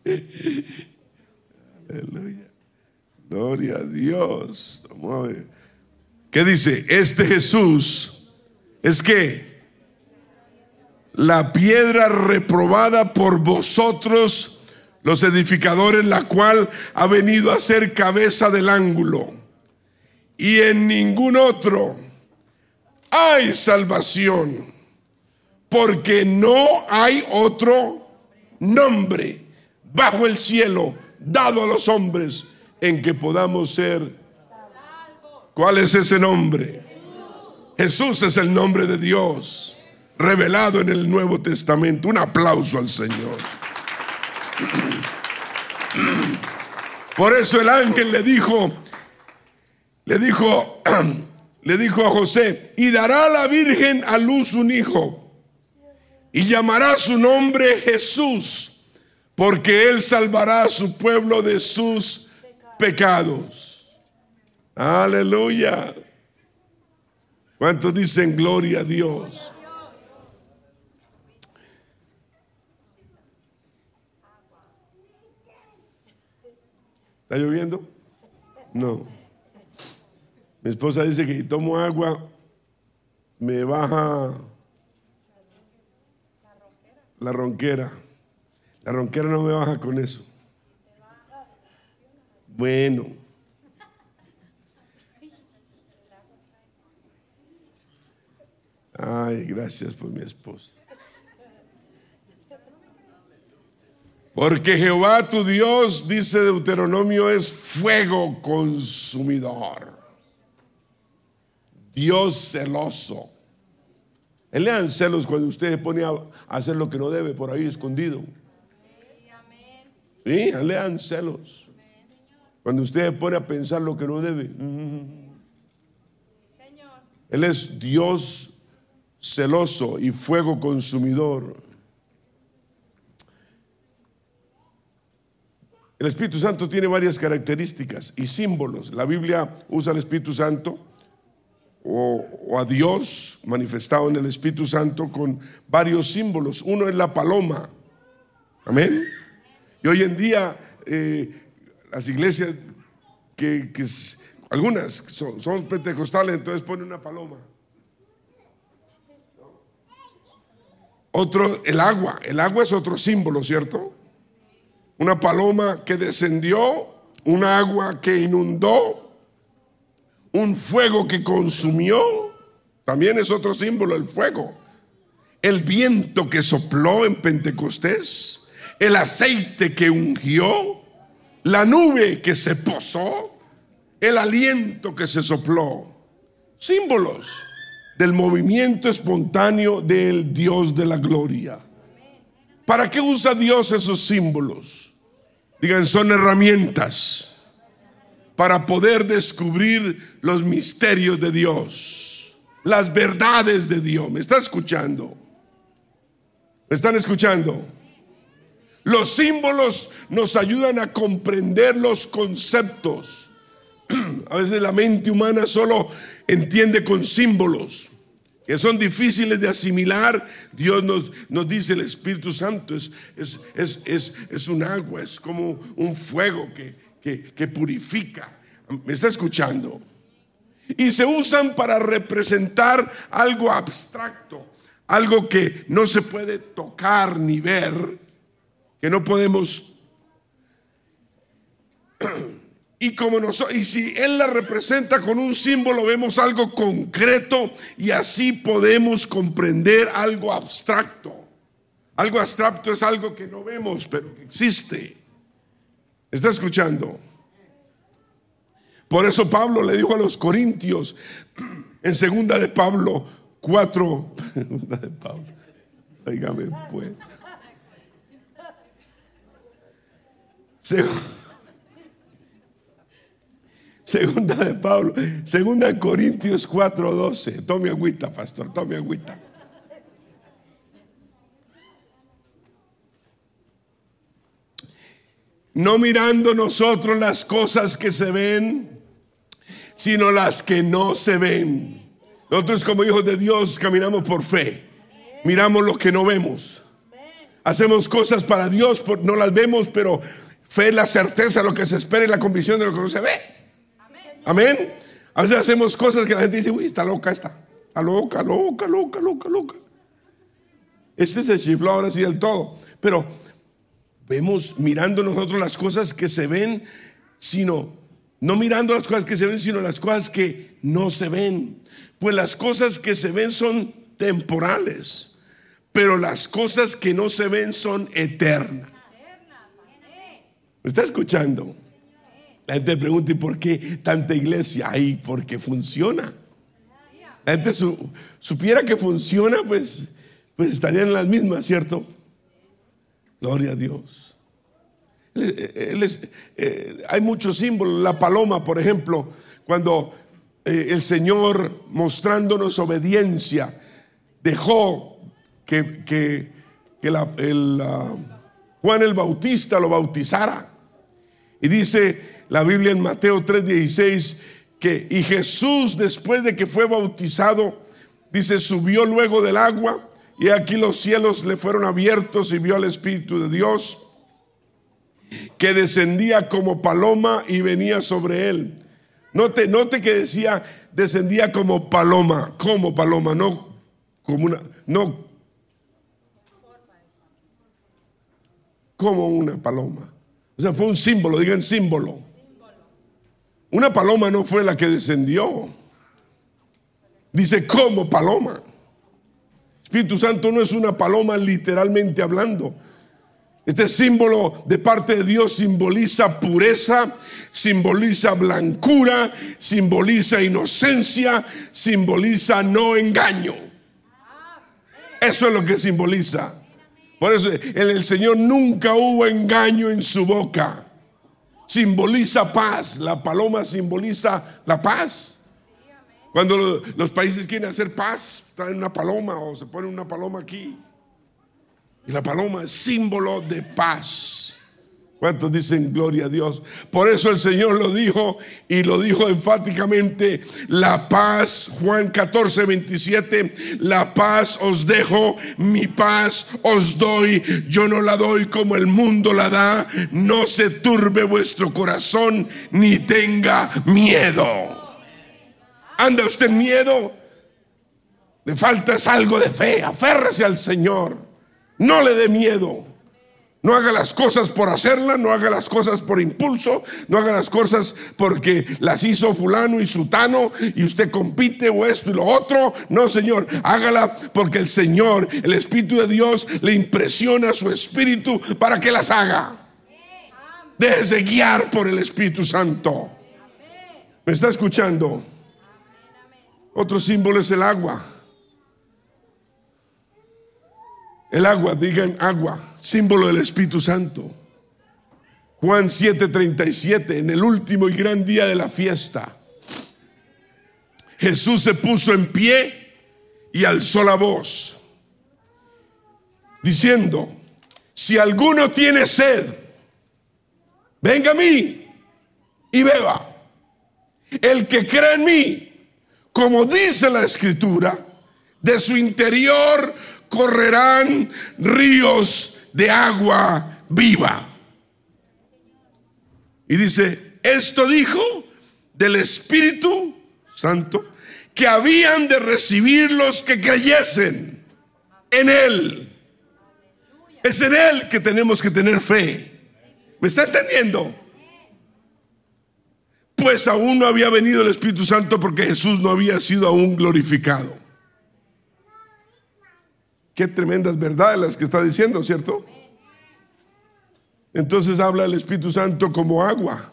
<laughs> Aleluya. Gloria a Dios. ¿Qué dice? Este Jesús es que la piedra reprobada por vosotros, los edificadores, la cual ha venido a ser cabeza del ángulo. Y en ningún otro hay salvación, porque no hay otro nombre bajo el cielo dado a los hombres en que podamos ser. ¿Cuál es ese nombre? Jesús es el nombre de Dios, revelado en el Nuevo Testamento. Un aplauso al Señor. Por eso el ángel le dijo, le dijo, le dijo a José, y dará la Virgen a luz un hijo, y llamará su nombre Jesús, porque él salvará a su pueblo de sus pecados. Aleluya. ¿Cuántos dicen gloria a Dios? ¿Está lloviendo? No. Mi esposa dice que si tomo agua me baja la ronquera. La ronquera no me baja con eso. Bueno. Ay, gracias por mi esposa. Porque Jehová tu Dios, dice Deuteronomio, es fuego consumidor. Dios celoso. Él le dan celos cuando usted pone a hacer lo que no debe por ahí escondido. Sí, le dan celos. Cuando usted pone a pensar lo que no debe. Él es Dios celoso y fuego consumidor. El Espíritu Santo tiene varias características y símbolos. La Biblia usa al Espíritu Santo o, a Dios manifestado en el Espíritu Santo con varios símbolos. Uno es la paloma. Amén. Y hoy en día eh, las iglesias que, algunas son, pentecostales, entonces ponen una paloma. Otro, el agua. El agua es otro símbolo, ¿cierto? Una paloma que descendió, un agua que inundó, un fuego que consumió, también es otro símbolo, el fuego. El viento que sopló en Pentecostés, el aceite que ungió, la nube que se posó, el aliento que se sopló. Símbolos del movimiento espontáneo del Dios de la gloria. ¿Para qué usa Dios esos símbolos? Digan, son herramientas para poder descubrir los misterios de Dios, las verdades de Dios. ¿Me está escuchando? ¿Me están escuchando? Los símbolos nos ayudan a comprender los conceptos. <clears throat> A veces la mente humana solo entiende con símbolos que son difíciles de asimilar. Dios nos, nos dice, el Espíritu Santo es, es, es, es un agua, es como un fuego que, que, purifica. ¿Me está escuchando? Y se usan para representar algo abstracto, algo que no se puede tocar ni ver, que no podemos... Y como nosotros, y si él la representa con un símbolo, vemos algo concreto y así podemos comprender algo abstracto. Algo abstracto es algo que no vemos, pero que existe. ¿Está escuchando? Por eso Pablo le dijo a los corintios en segunda de Pablo 4, <laughs> segunda de Pablo, dígame pues. Segunda Segunda de Pablo. Segunda de Corintios 4:12. Tome agüita, pastor, tome agüita. No mirando nosotros las cosas que se ven, sino las que no se ven. Nosotros como hijos de Dios caminamos por fe. Miramos lo que no vemos. Hacemos cosas para Dios, no las vemos, pero fe es la certeza, lo que se espera y la convicción de lo que no se ve. Amén. A veces hacemos cosas que la gente dice, uy, está loca esta. Está loca, loca, loca, loca, loca. Este se chifló ahora sí del todo. Pero vemos mirando nosotros las cosas que se ven, sino, no mirando las cosas que se ven, sino las cosas que no se ven. Pues las cosas que se ven son temporales, pero las cosas que no se ven son eternas. ¿Me está escuchando? La gente pregunta, ¿y por qué tanta iglesia? Ay, porque funciona. La gente supiera que funciona, pues, pues estarían las mismas, ¿cierto? Gloria a Dios. Eh, hay muchos símbolos. La paloma, por ejemplo, cuando eh, el Señor mostrándonos obediencia, dejó que, que, el, Juan el Bautista lo bautizara. Y dice la Biblia en Mateo 3:16 que y Jesús después de que fue bautizado, dice, subió luego del agua y aquí los cielos le fueron abiertos y vio al Espíritu de Dios que descendía como paloma y venía sobre él. Note, note que decía, descendía como paloma, como paloma, no como una, no como una paloma. O sea, fue un símbolo, digan símbolo. Una paloma no fue la que descendió. Dice como paloma. Espíritu Santo no es una paloma literalmente hablando. Este símbolo de parte de Dios simboliza pureza, simboliza blancura, simboliza inocencia, simboliza no engaño. Eso es lo que simboliza. Por eso en el Señor nunca hubo engaño en su boca. Simboliza paz. La paloma simboliza la paz. Cuando los países quieren hacer paz, traen una paloma o se ponen una paloma aquí. Y la paloma es símbolo de paz. ¿Cuántos dicen gloria a Dios? Por eso el Señor lo dijo y lo dijo enfáticamente, la paz, Juan 14, 27, la paz os dejo, mi paz os doy, yo no la doy como el mundo la da, no se turbe vuestro corazón ni tenga miedo. ¿Anda usted miedo? Le falta algo de fe, aférrese al Señor, no le dé miedo. No haga las cosas por hacerlas, no haga las cosas por impulso, no haga las cosas porque las hizo fulano y sutano y usted compite o esto y lo otro. No, Señor, hágala porque el Señor, el Espíritu de Dios, le impresiona su espíritu para que las haga. Déjese guiar por el Espíritu Santo. ¿Me está escuchando? Otro símbolo es el agua. El agua, digan agua símbolo del Espíritu Santo. Juan 7:37, en el último y gran día de la fiesta, Jesús se puso en pie y alzó la voz, diciendo, si alguno tiene sed, venga a mí y beba. El que cree en mí, como dice la escritura, de su interior correrán ríos de agua viva. Y dice, esto dijo del Espíritu Santo que habían de recibir los que creyesen en Él. Es en Él que tenemos que tener fe. ¿Me está entendiendo? Pues aún no había venido el Espíritu Santo porque Jesús no había sido aún glorificado. Qué tremendas verdades las que está diciendo, ¿cierto? Entonces habla el Espíritu Santo como agua,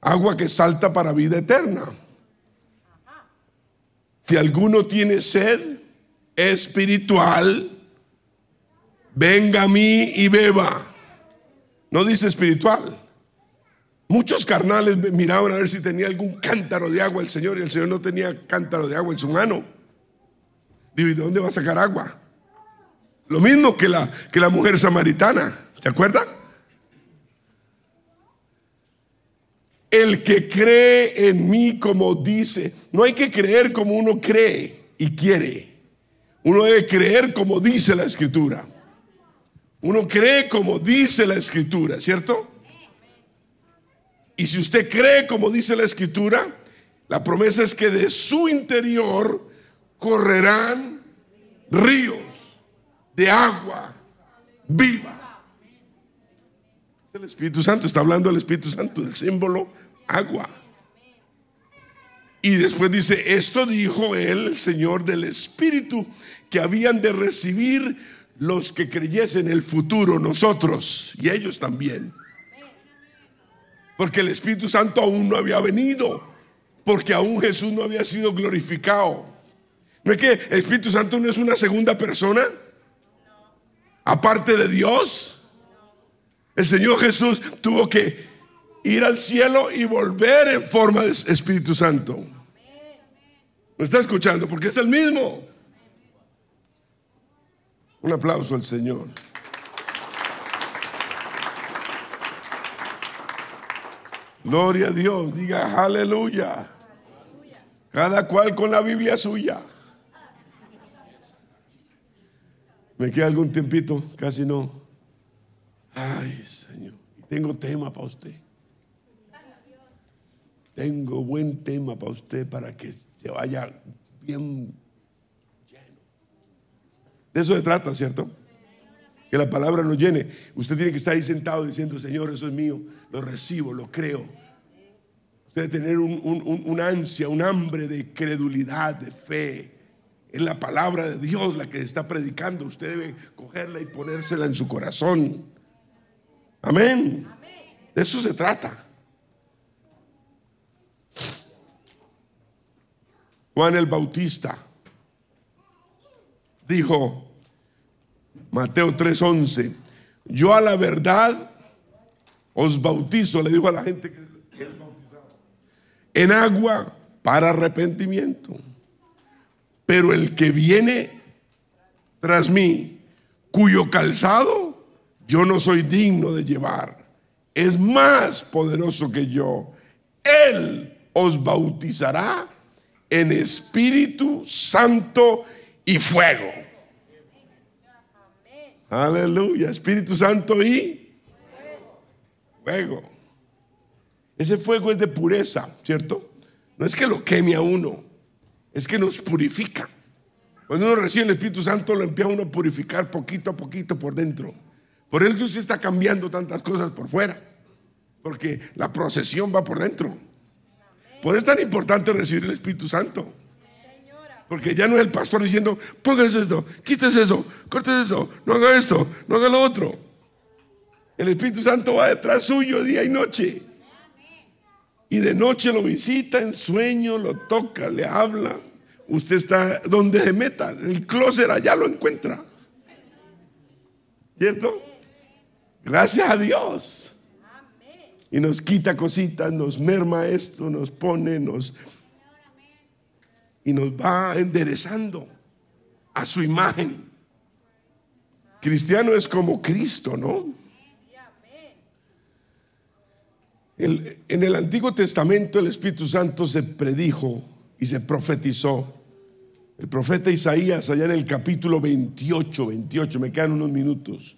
agua que salta para vida eterna. Si alguno tiene sed espiritual, venga a mí y beba. No dice espiritual. Muchos carnales miraban a ver si tenía algún cántaro de agua el Señor y el Señor no tenía cántaro de agua en su mano. Digo, ¿y de dónde va a sacar agua? Lo mismo que la, que la mujer samaritana, ¿se acuerda? el que cree en mí como dice. No hay que creer como uno cree y quiere. Uno debe creer como dice la escritura. Uno cree como dice la escritura, ¿cierto? Y si usted cree como dice la escritura, la promesa es que de su interior correrán ríos de agua viva. El Espíritu Santo está hablando del Espíritu Santo, del símbolo agua. Y después dice, esto dijo él, el Señor del Espíritu, que habían de recibir los que creyesen el futuro, nosotros y ellos también. Porque el Espíritu Santo aún no había venido, porque aún Jesús no había sido glorificado. ¿No es que el Espíritu Santo no es una segunda persona? Aparte de Dios. El Señor Jesús tuvo que ir al cielo y volver en forma de Espíritu Santo. ¿Me está escuchando? Porque es el mismo. Un aplauso al Señor. Gloria a Dios, diga aleluya. Cada cual con la Biblia suya. Me queda algún tiempito, casi no. Ay, Señor, tengo tema para usted. Tengo buen tema para usted para que se vaya bien lleno. De eso se trata, ¿cierto? Que la palabra nos llene. Usted tiene que estar ahí sentado diciendo, Señor, eso es mío, lo recibo, lo creo. Usted debe tener un, ansia, un hambre de credulidad, de fe. En la palabra de Dios la que está predicando. Usted debe cogerla y ponérsela en su corazón. Amén. De eso se trata. Juan el Bautista dijo, Mateo 3:11, yo a la verdad os bautizo, le dijo a la gente que él bautizaba, en agua para arrepentimiento. Pero el que viene tras mí, cuyo calzado yo no soy digno de llevar, es más poderoso que yo. Él os bautizará en Espíritu Santo y fuego. Aleluya, Espíritu Santo y fuego. Ese fuego es de pureza, ¿cierto? No es que lo queme a uno, es que nos purifica. Cuando uno recibe el Espíritu Santo, lo empieza a uno a purificar poquito a poquito por dentro. Por eso usted está cambiando tantas cosas por fuera, porque la procesión va por dentro. Por eso es tan importante recibir el Espíritu Santo. Porque ya no es el pastor diciendo, póngase esto, quítese eso, córtese eso, no haga esto, no haga lo otro. El Espíritu Santo va detrás suyo día y noche. Y de noche lo visita en sueño, lo toca, le habla. Usted está donde se meta, el closet allá lo encuentra. ¿Cierto? Gracias a Dios y nos quita cositas, nos merma esto, nos pone, nos... Y nos va enderezando a su imagen. Cristiano es como Cristo, ¿no? En el Antiguo Testamento el Espíritu Santo se predijo y se profetizó. El profeta Isaías, allá en el capítulo 28, 28, me quedan unos minutos.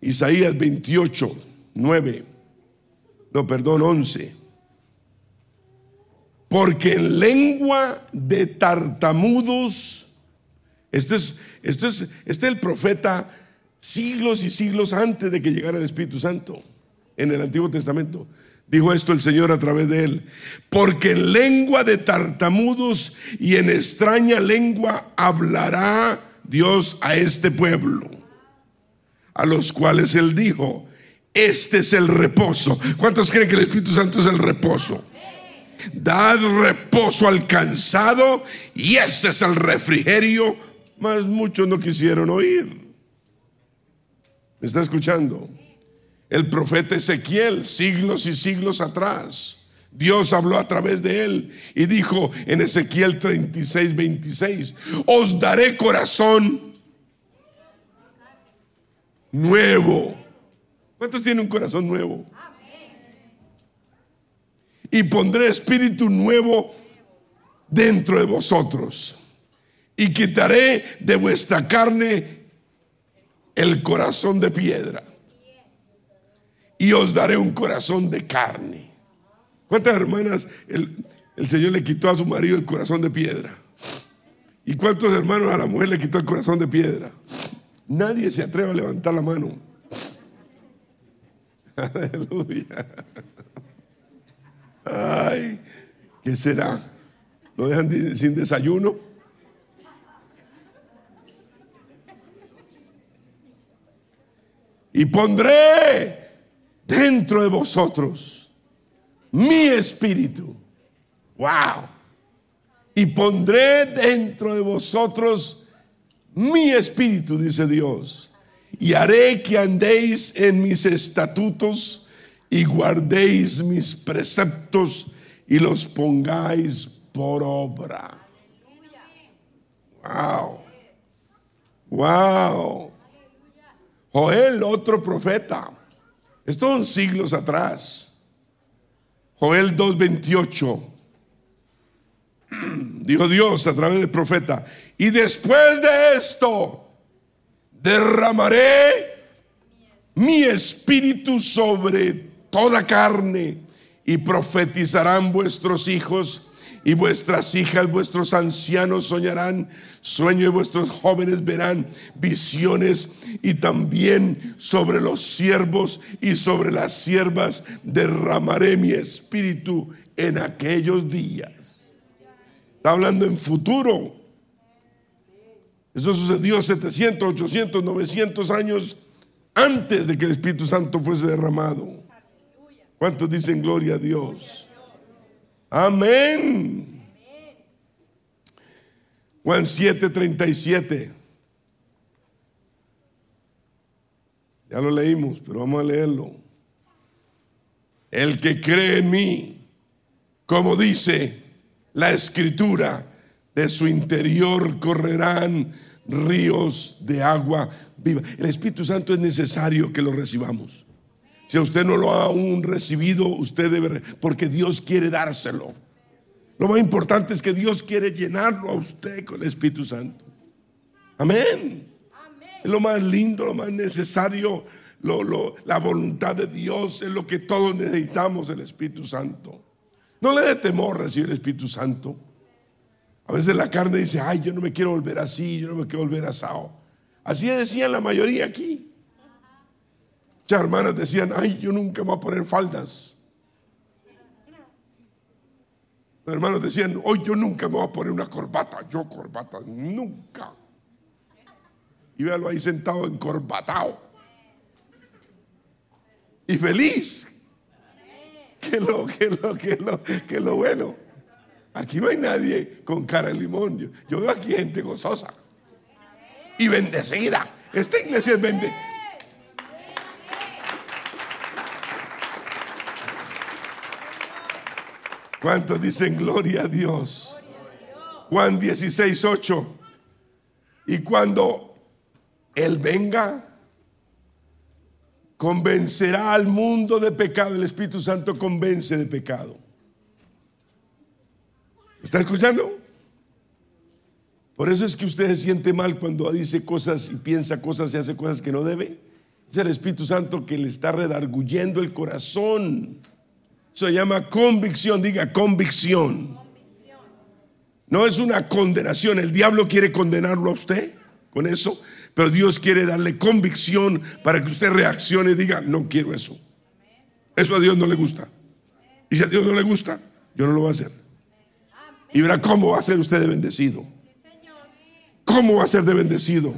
Isaías 28, 9 no, perdón, 11. Porque en lengua de tartamudos, este es, esto es, este es el profeta siglos y siglos antes de que llegara el Espíritu Santo en el Antiguo Testamento. Dijo esto el Señor a través de él. Porque en lengua de tartamudos y en extraña lengua hablará Dios a este pueblo, a los cuales él dijo, este es el reposo. ¿Cuántos creen que el Espíritu Santo es el reposo? Dad reposo al cansado y este es el refrigerio. Más muchos no quisieron oír. ¿Me está escuchando? El profeta Ezequiel, siglos y siglos atrás. Dios habló a través de él y dijo en Ezequiel 36, 26, os daré corazón nuevo ¿Cuántos tienen un corazón nuevo? y pondré espíritu nuevo dentro de vosotros y quitaré de vuestra carne el corazón de piedra y os daré un corazón de carne. ¿Cuántas hermanas el, el Señor le quitó a su marido el corazón de piedra? ¿Y cuántos hermanos a la mujer le quitó el corazón de piedra? Nadie se atreve a levantar la mano. <laughs> Aleluya. Ay, ¿qué será? ¿Lo dejan sin desayuno? Y pondré dentro de vosotros mi espíritu. Wow. Y pondré dentro de vosotros mi espíritu, dice Dios. Y haré que andéis en mis estatutos y guardéis mis preceptos y los pongáis por obra. Wow. Wow. Joel, otro profeta. Esto son siglos atrás. Joel 2.28. Dijo Dios a través del profeta. Y después de esto, derramaré mi espíritu sobre toda carne y profetizarán vuestros hijos y vuestras hijas, vuestros ancianos soñarán sueños y vuestros jóvenes verán visiones y también sobre los siervos y sobre las siervas derramaré mi espíritu en aquellos días. Está hablando en futuro. Eso sucedió 700, 800, 900 años antes de que el Espíritu Santo fuese derramado. ¿Cuántos dicen gloria a Dios? Amén. Juan 7:37. Ya lo leímos, pero vamos a leerlo. El que cree en mí, como dice la escritura, de su interior correrán ríos de agua viva. El Espíritu Santo es necesario que lo recibamos. Si usted no lo ha aún recibido, usted debe, porque Dios quiere dárselo. Lo más importante es que Dios quiere llenarlo a usted con el Espíritu Santo. Amén. Es lo más lindo, lo más necesario, la voluntad de Dios es lo que todos necesitamos, el Espíritu Santo. No le dé temor recibir el Espíritu Santo. A veces la carne dice, ay, yo no me quiero volver así, yo no me quiero volver asado. Así decían la mayoría aquí. Muchas hermanas decían, ay, yo nunca me voy a poner faldas. Los hermanos decían, hoy yo nunca me voy a poner una corbata. Yo corbata, nunca. Y véalo ahí sentado encorbatado. Y feliz. Que lo, que lo, que lo, que lo bueno. Aquí no hay nadie con cara de limón. Yo, yo veo aquí gente gozosa y bendecida. Esta iglesia es bendecida. ¿Cuántos dicen gloria a Dios? Juan 16, 8. Y cuando Él venga, convencerá al mundo de pecado. El Espíritu Santo convence de pecado. ¿Está escuchando? Por eso es que usted se siente mal cuando dice cosas y piensa cosas y hace cosas que no debe. Es el Espíritu Santo que le está redarguyendo el corazón se llama convicción, diga convicción. No es una condenación, el diablo quiere condenarlo a usted con eso, pero Dios quiere darle convicción para que usted reaccione y diga, no quiero eso. Eso a Dios no le gusta. Y si a Dios no le gusta, yo no lo voy a hacer. Y verá cómo va a ser usted de bendecido. ¿Cómo va a ser de bendecido?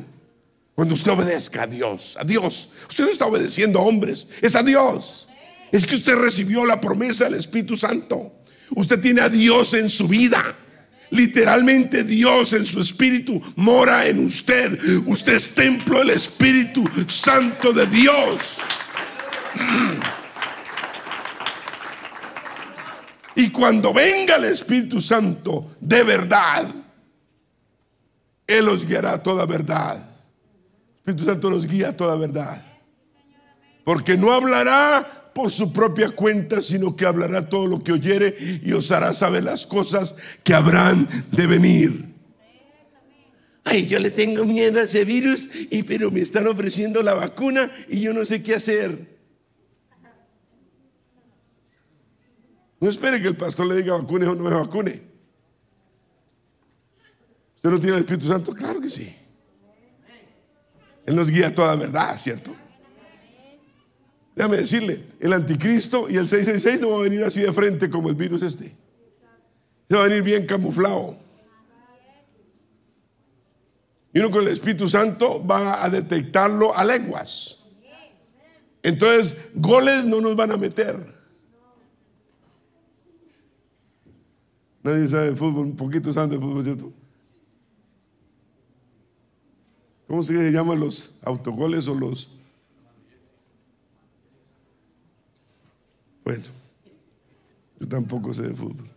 Cuando usted obedezca a Dios, a Dios. Usted no está obedeciendo a hombres, es a Dios. Es que usted recibió la promesa del Espíritu Santo. Usted tiene a Dios en su vida. Literalmente Dios en su espíritu mora en usted. Usted es templo del Espíritu Santo de Dios. <clears throat> Y cuando venga el Espíritu Santo de verdad, Él los guiará toda verdad. El Espíritu Santo los guía a toda verdad. Porque no hablará por su propia cuenta, sino que hablará todo lo que oyere y os hará saber las cosas que habrán de venir. Ay, yo le tengo miedo a ese virus, y pero me están ofreciendo la vacuna y yo no sé qué hacer. No espere que el pastor le diga vacune o no me vacune. ¿Usted no tiene el Espíritu Santo? Claro que sí. Él nos guía a toda verdad, ¿cierto? Déjame decirle, el anticristo y el 666 no va a venir así de frente como el virus este. Se va a venir bien camuflado. Y uno con el Espíritu Santo va a detectarlo a lenguas. Entonces, goles no nos van a meter. Nadie sabe de fútbol, un poquito saben de fútbol, ¿cierto? ¿Cómo se llaman los autogoles o los... Bueno, yo tampoco sé de fútbol.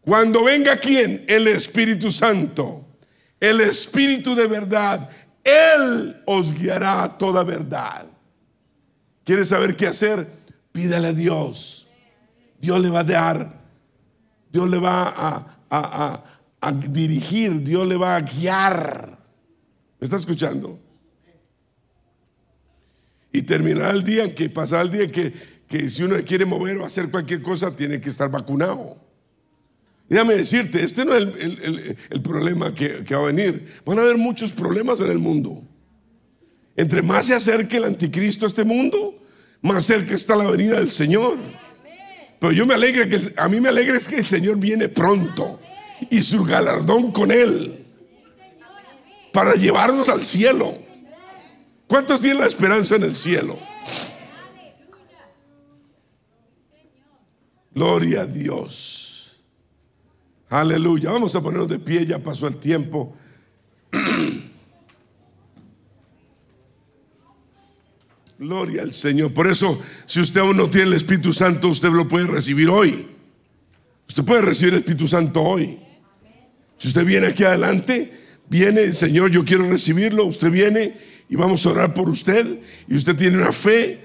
Cuando venga quién? El Espíritu Santo, el Espíritu de verdad, Él os guiará a toda verdad. ¿Quieres saber qué hacer? Pídale a Dios. Dios le va a dar, Dios le va a, a, a dirigir, Dios le va a guiar. ¿Me está escuchando? Y terminará el día que pasará el día en que, que si uno quiere mover o hacer cualquier cosa, tiene que estar vacunado. Déjame decirte, este no es el, el, problema que, que, va a venir. Van a haber muchos problemas en el mundo. Entre más se acerque el anticristo a este mundo, más cerca está la venida del Señor. Pero yo me alegra que a mí me alegra es que el Señor viene pronto y su galardón con él para llevarnos al cielo. ¿Cuántos tienen la esperanza en el cielo? Gloria a Dios. Aleluya. Vamos a ponernos de pie, ya pasó el tiempo. <clears throat> Gloria al Señor. Por eso, si usted aún no tiene el Espíritu Santo, usted lo puede recibir hoy. Usted puede recibir el Espíritu Santo hoy. Si usted viene aquí adelante, viene, Señor, yo quiero recibirlo, usted viene y vamos a orar por usted y usted tiene una fe,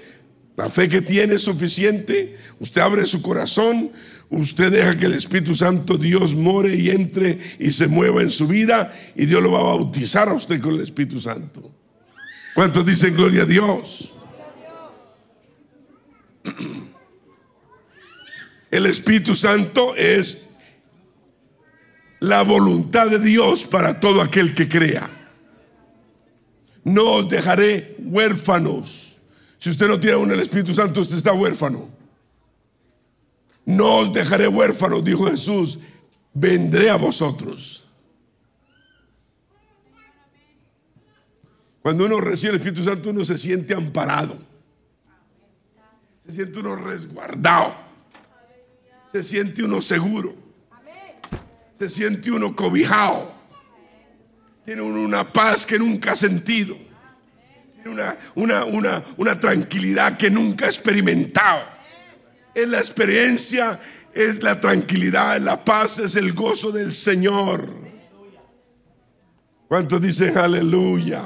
la fe que tiene es suficiente, usted abre su corazón, usted deja que el Espíritu Santo Dios more y entre y se mueva en su vida y Dios lo va a bautizar a usted con el Espíritu Santo. ¿Cuántos dicen gloria a Dios? <clears throat> El Espíritu Santo es la voluntad de Dios para todo aquel que crea. No os dejaré huérfanos. Si usted no tiene aún el Espíritu Santo, usted está huérfano. No os dejaré huérfanos, dijo Jesús. Vendré a vosotros. Cuando uno recibe el Espíritu Santo, uno se siente amparado. Se siente uno resguardado. Se siente uno seguro se siente uno cobijado. Tiene una paz que nunca ha sentido. Tiene una, una, una, tranquilidad que nunca ha experimentado. Es la experiencia, es la tranquilidad, la paz, es el gozo del Señor. ¿Cuántos dicen aleluya?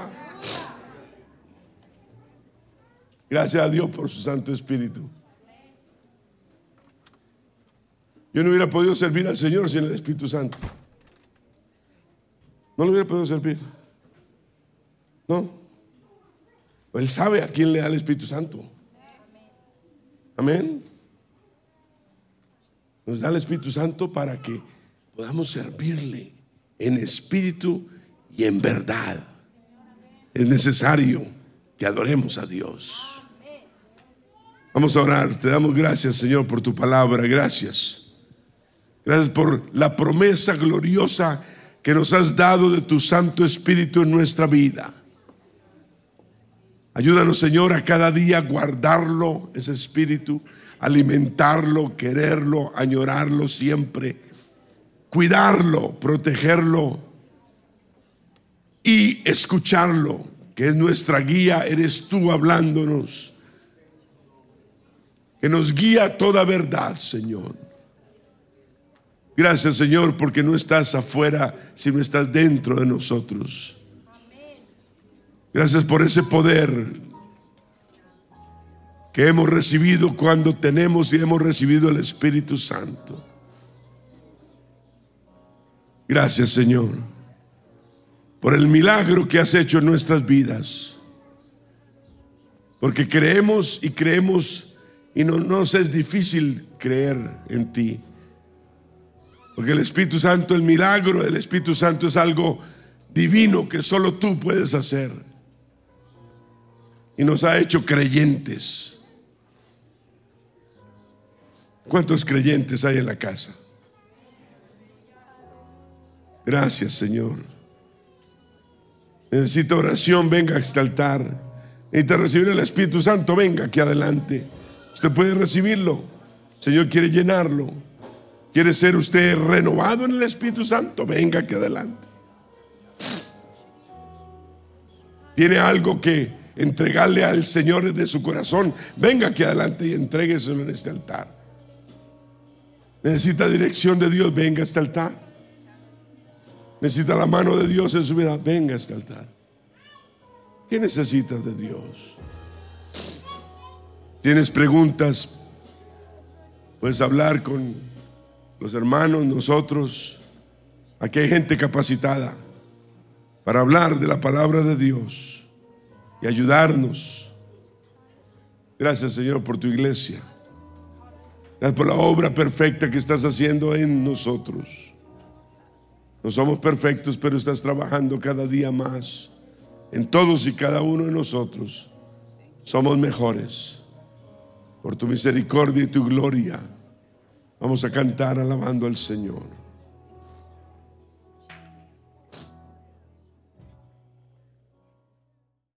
Gracias a Dios por su Santo Espíritu. Yo no hubiera podido servir al Señor sin el Espíritu Santo. No lo hubiera podido servir. No. Él sabe a quién le da el Espíritu Santo. Amén. Nos da el Espíritu Santo para que podamos servirle en espíritu y en verdad. Es necesario que adoremos a Dios. Vamos a orar. Te damos gracias, Señor, por tu palabra. Gracias. Gracias por la promesa gloriosa que nos has dado de tu Santo Espíritu en nuestra vida. Ayúdanos, Señor, a cada día guardarlo, ese espíritu, alimentarlo, quererlo, añorarlo siempre, cuidarlo, protegerlo y escucharlo, que es nuestra guía, eres tú hablándonos, que nos guía toda verdad, Señor. Gracias Señor porque no estás afuera, sino estás dentro de nosotros. Gracias por ese poder que hemos recibido cuando tenemos y hemos recibido el Espíritu Santo. Gracias Señor por el milagro que has hecho en nuestras vidas. Porque creemos y creemos y no nos es difícil creer en ti. Porque el Espíritu Santo, el milagro del Espíritu Santo es algo divino que solo tú puedes hacer. Y nos ha hecho creyentes. ¿Cuántos creyentes hay en la casa? Gracias, Señor. Necesita oración, venga a este altar. Necesita recibir el Espíritu Santo, venga aquí adelante. Usted puede recibirlo. Señor quiere llenarlo. ¿Quiere ser usted renovado en el Espíritu Santo? Venga aquí adelante. Tiene algo que entregarle al Señor de su corazón. Venga aquí adelante y entrégueselo en este altar. Necesita dirección de Dios, venga a este altar. Necesita la mano de Dios en su vida, venga a este altar. ¿Qué necesitas de Dios? ¿Tienes preguntas? Puedes hablar con los hermanos, nosotros. Aquí hay gente capacitada para hablar de la palabra de Dios y ayudarnos. Gracias Señor por tu iglesia. Gracias por la obra perfecta que estás haciendo en nosotros. No somos perfectos, pero estás trabajando cada día más en todos y cada uno de nosotros. Somos mejores. Por tu misericordia y tu gloria. Vamos a cantar alabando al Señor.